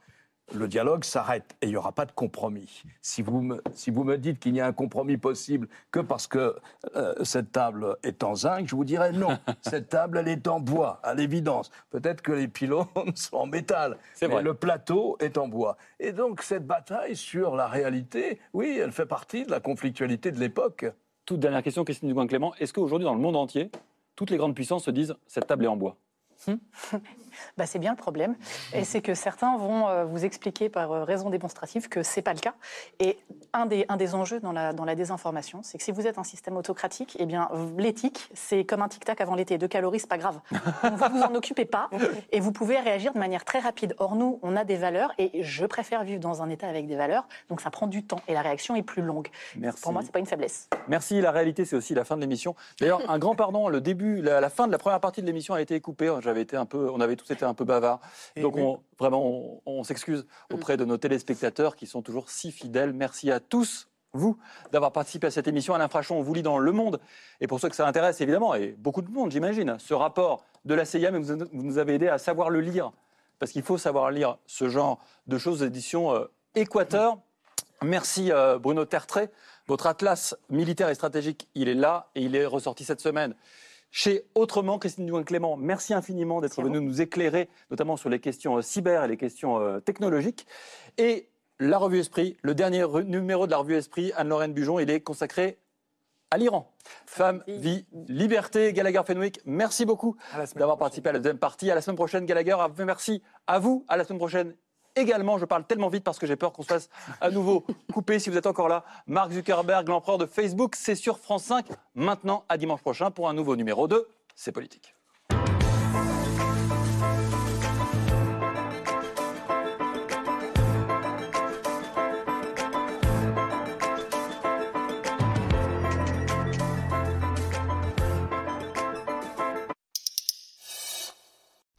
le dialogue s'arrête et il n'y aura pas de compromis. Si vous me, si vous me dites qu'il n'y a un compromis possible que parce que euh, cette table est en zinc, je vous dirais non. cette table, elle est en bois, à l'évidence. Peut-être que les pylônes sont en métal, C'est mais vrai. le plateau est en bois. Et donc cette bataille sur la réalité, oui, elle fait partie de la conflictualité de l'époque. Toute dernière question, Christine Dugouin-Clément. Est-ce qu'aujourd'hui, dans le monde entier, toutes les grandes puissances se disent cette table est en bois? Bah, c'est bien le problème. Et c'est que certains vont euh, vous expliquer par euh, raison démonstrative que c'est pas le cas. Et un des, un des enjeux dans la, dans la désinformation, c'est que si vous êtes un système autocratique, eh bien, l'éthique, c'est comme un tic-tac avant l'été. Deux calories, c'est pas grave. Donc, vous vous en occupez pas et vous pouvez réagir de manière très rapide. Or, nous, on a des valeurs et je préfère vivre dans un état avec des valeurs. Donc, ça prend du temps et la réaction est plus longue. Merci. Pour moi, c'est pas une faiblesse. Merci. La réalité, c'est aussi la fin de l'émission. D'ailleurs, un grand pardon. Le début, la, la fin de la première partie de l'émission a été coupée. J'avais été un peu, on avait tous été un peu bavards. Et Donc, oui. on, vraiment, on, on s'excuse auprès de nos téléspectateurs qui sont toujours si fidèles. Merci à tous. Vous, d'avoir participé à cette émission. Alain Frachon, on vous lit dans Le Monde. Et pour ceux que ça intéresse, évidemment, et beaucoup de monde, j'imagine, ce rapport de la CIA, mais vous, vous nous avez aidé à savoir le lire. Parce qu'il faut savoir lire ce genre de choses, édition euh, Équateur. Merci euh, Bruno Tertrais. Votre atlas militaire et stratégique, il est là et il est ressorti cette semaine chez Autrement. Christine Douin-Clément, merci infiniment d'être venue nous éclairer, notamment sur les questions euh, cyber et les questions euh, technologiques. Et la revue Esprit, le dernier numéro de la revue Esprit, Anne-Lorraine Bujon, il est consacré à l'Iran. Femme, vie, liberté, Gallagher Fenwick, merci beaucoup d'avoir participé à la deuxième partie. À la semaine prochaine, Gallagher. Merci à vous. À la semaine prochaine également. Je parle tellement vite parce que j'ai peur qu'on se fasse à nouveau couper si vous êtes encore là. Mark Zuckerberg, l'empereur de Facebook, c'est sur France 5. Maintenant, à dimanche prochain pour un nouveau numéro de C'est politique.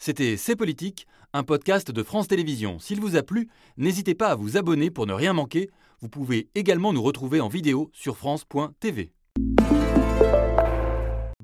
C'était C'est politique, un podcast de France Télévisions. S'il vous a plu, n'hésitez pas à vous abonner pour ne rien manquer. Vous pouvez également nous retrouver en vidéo sur France.tv.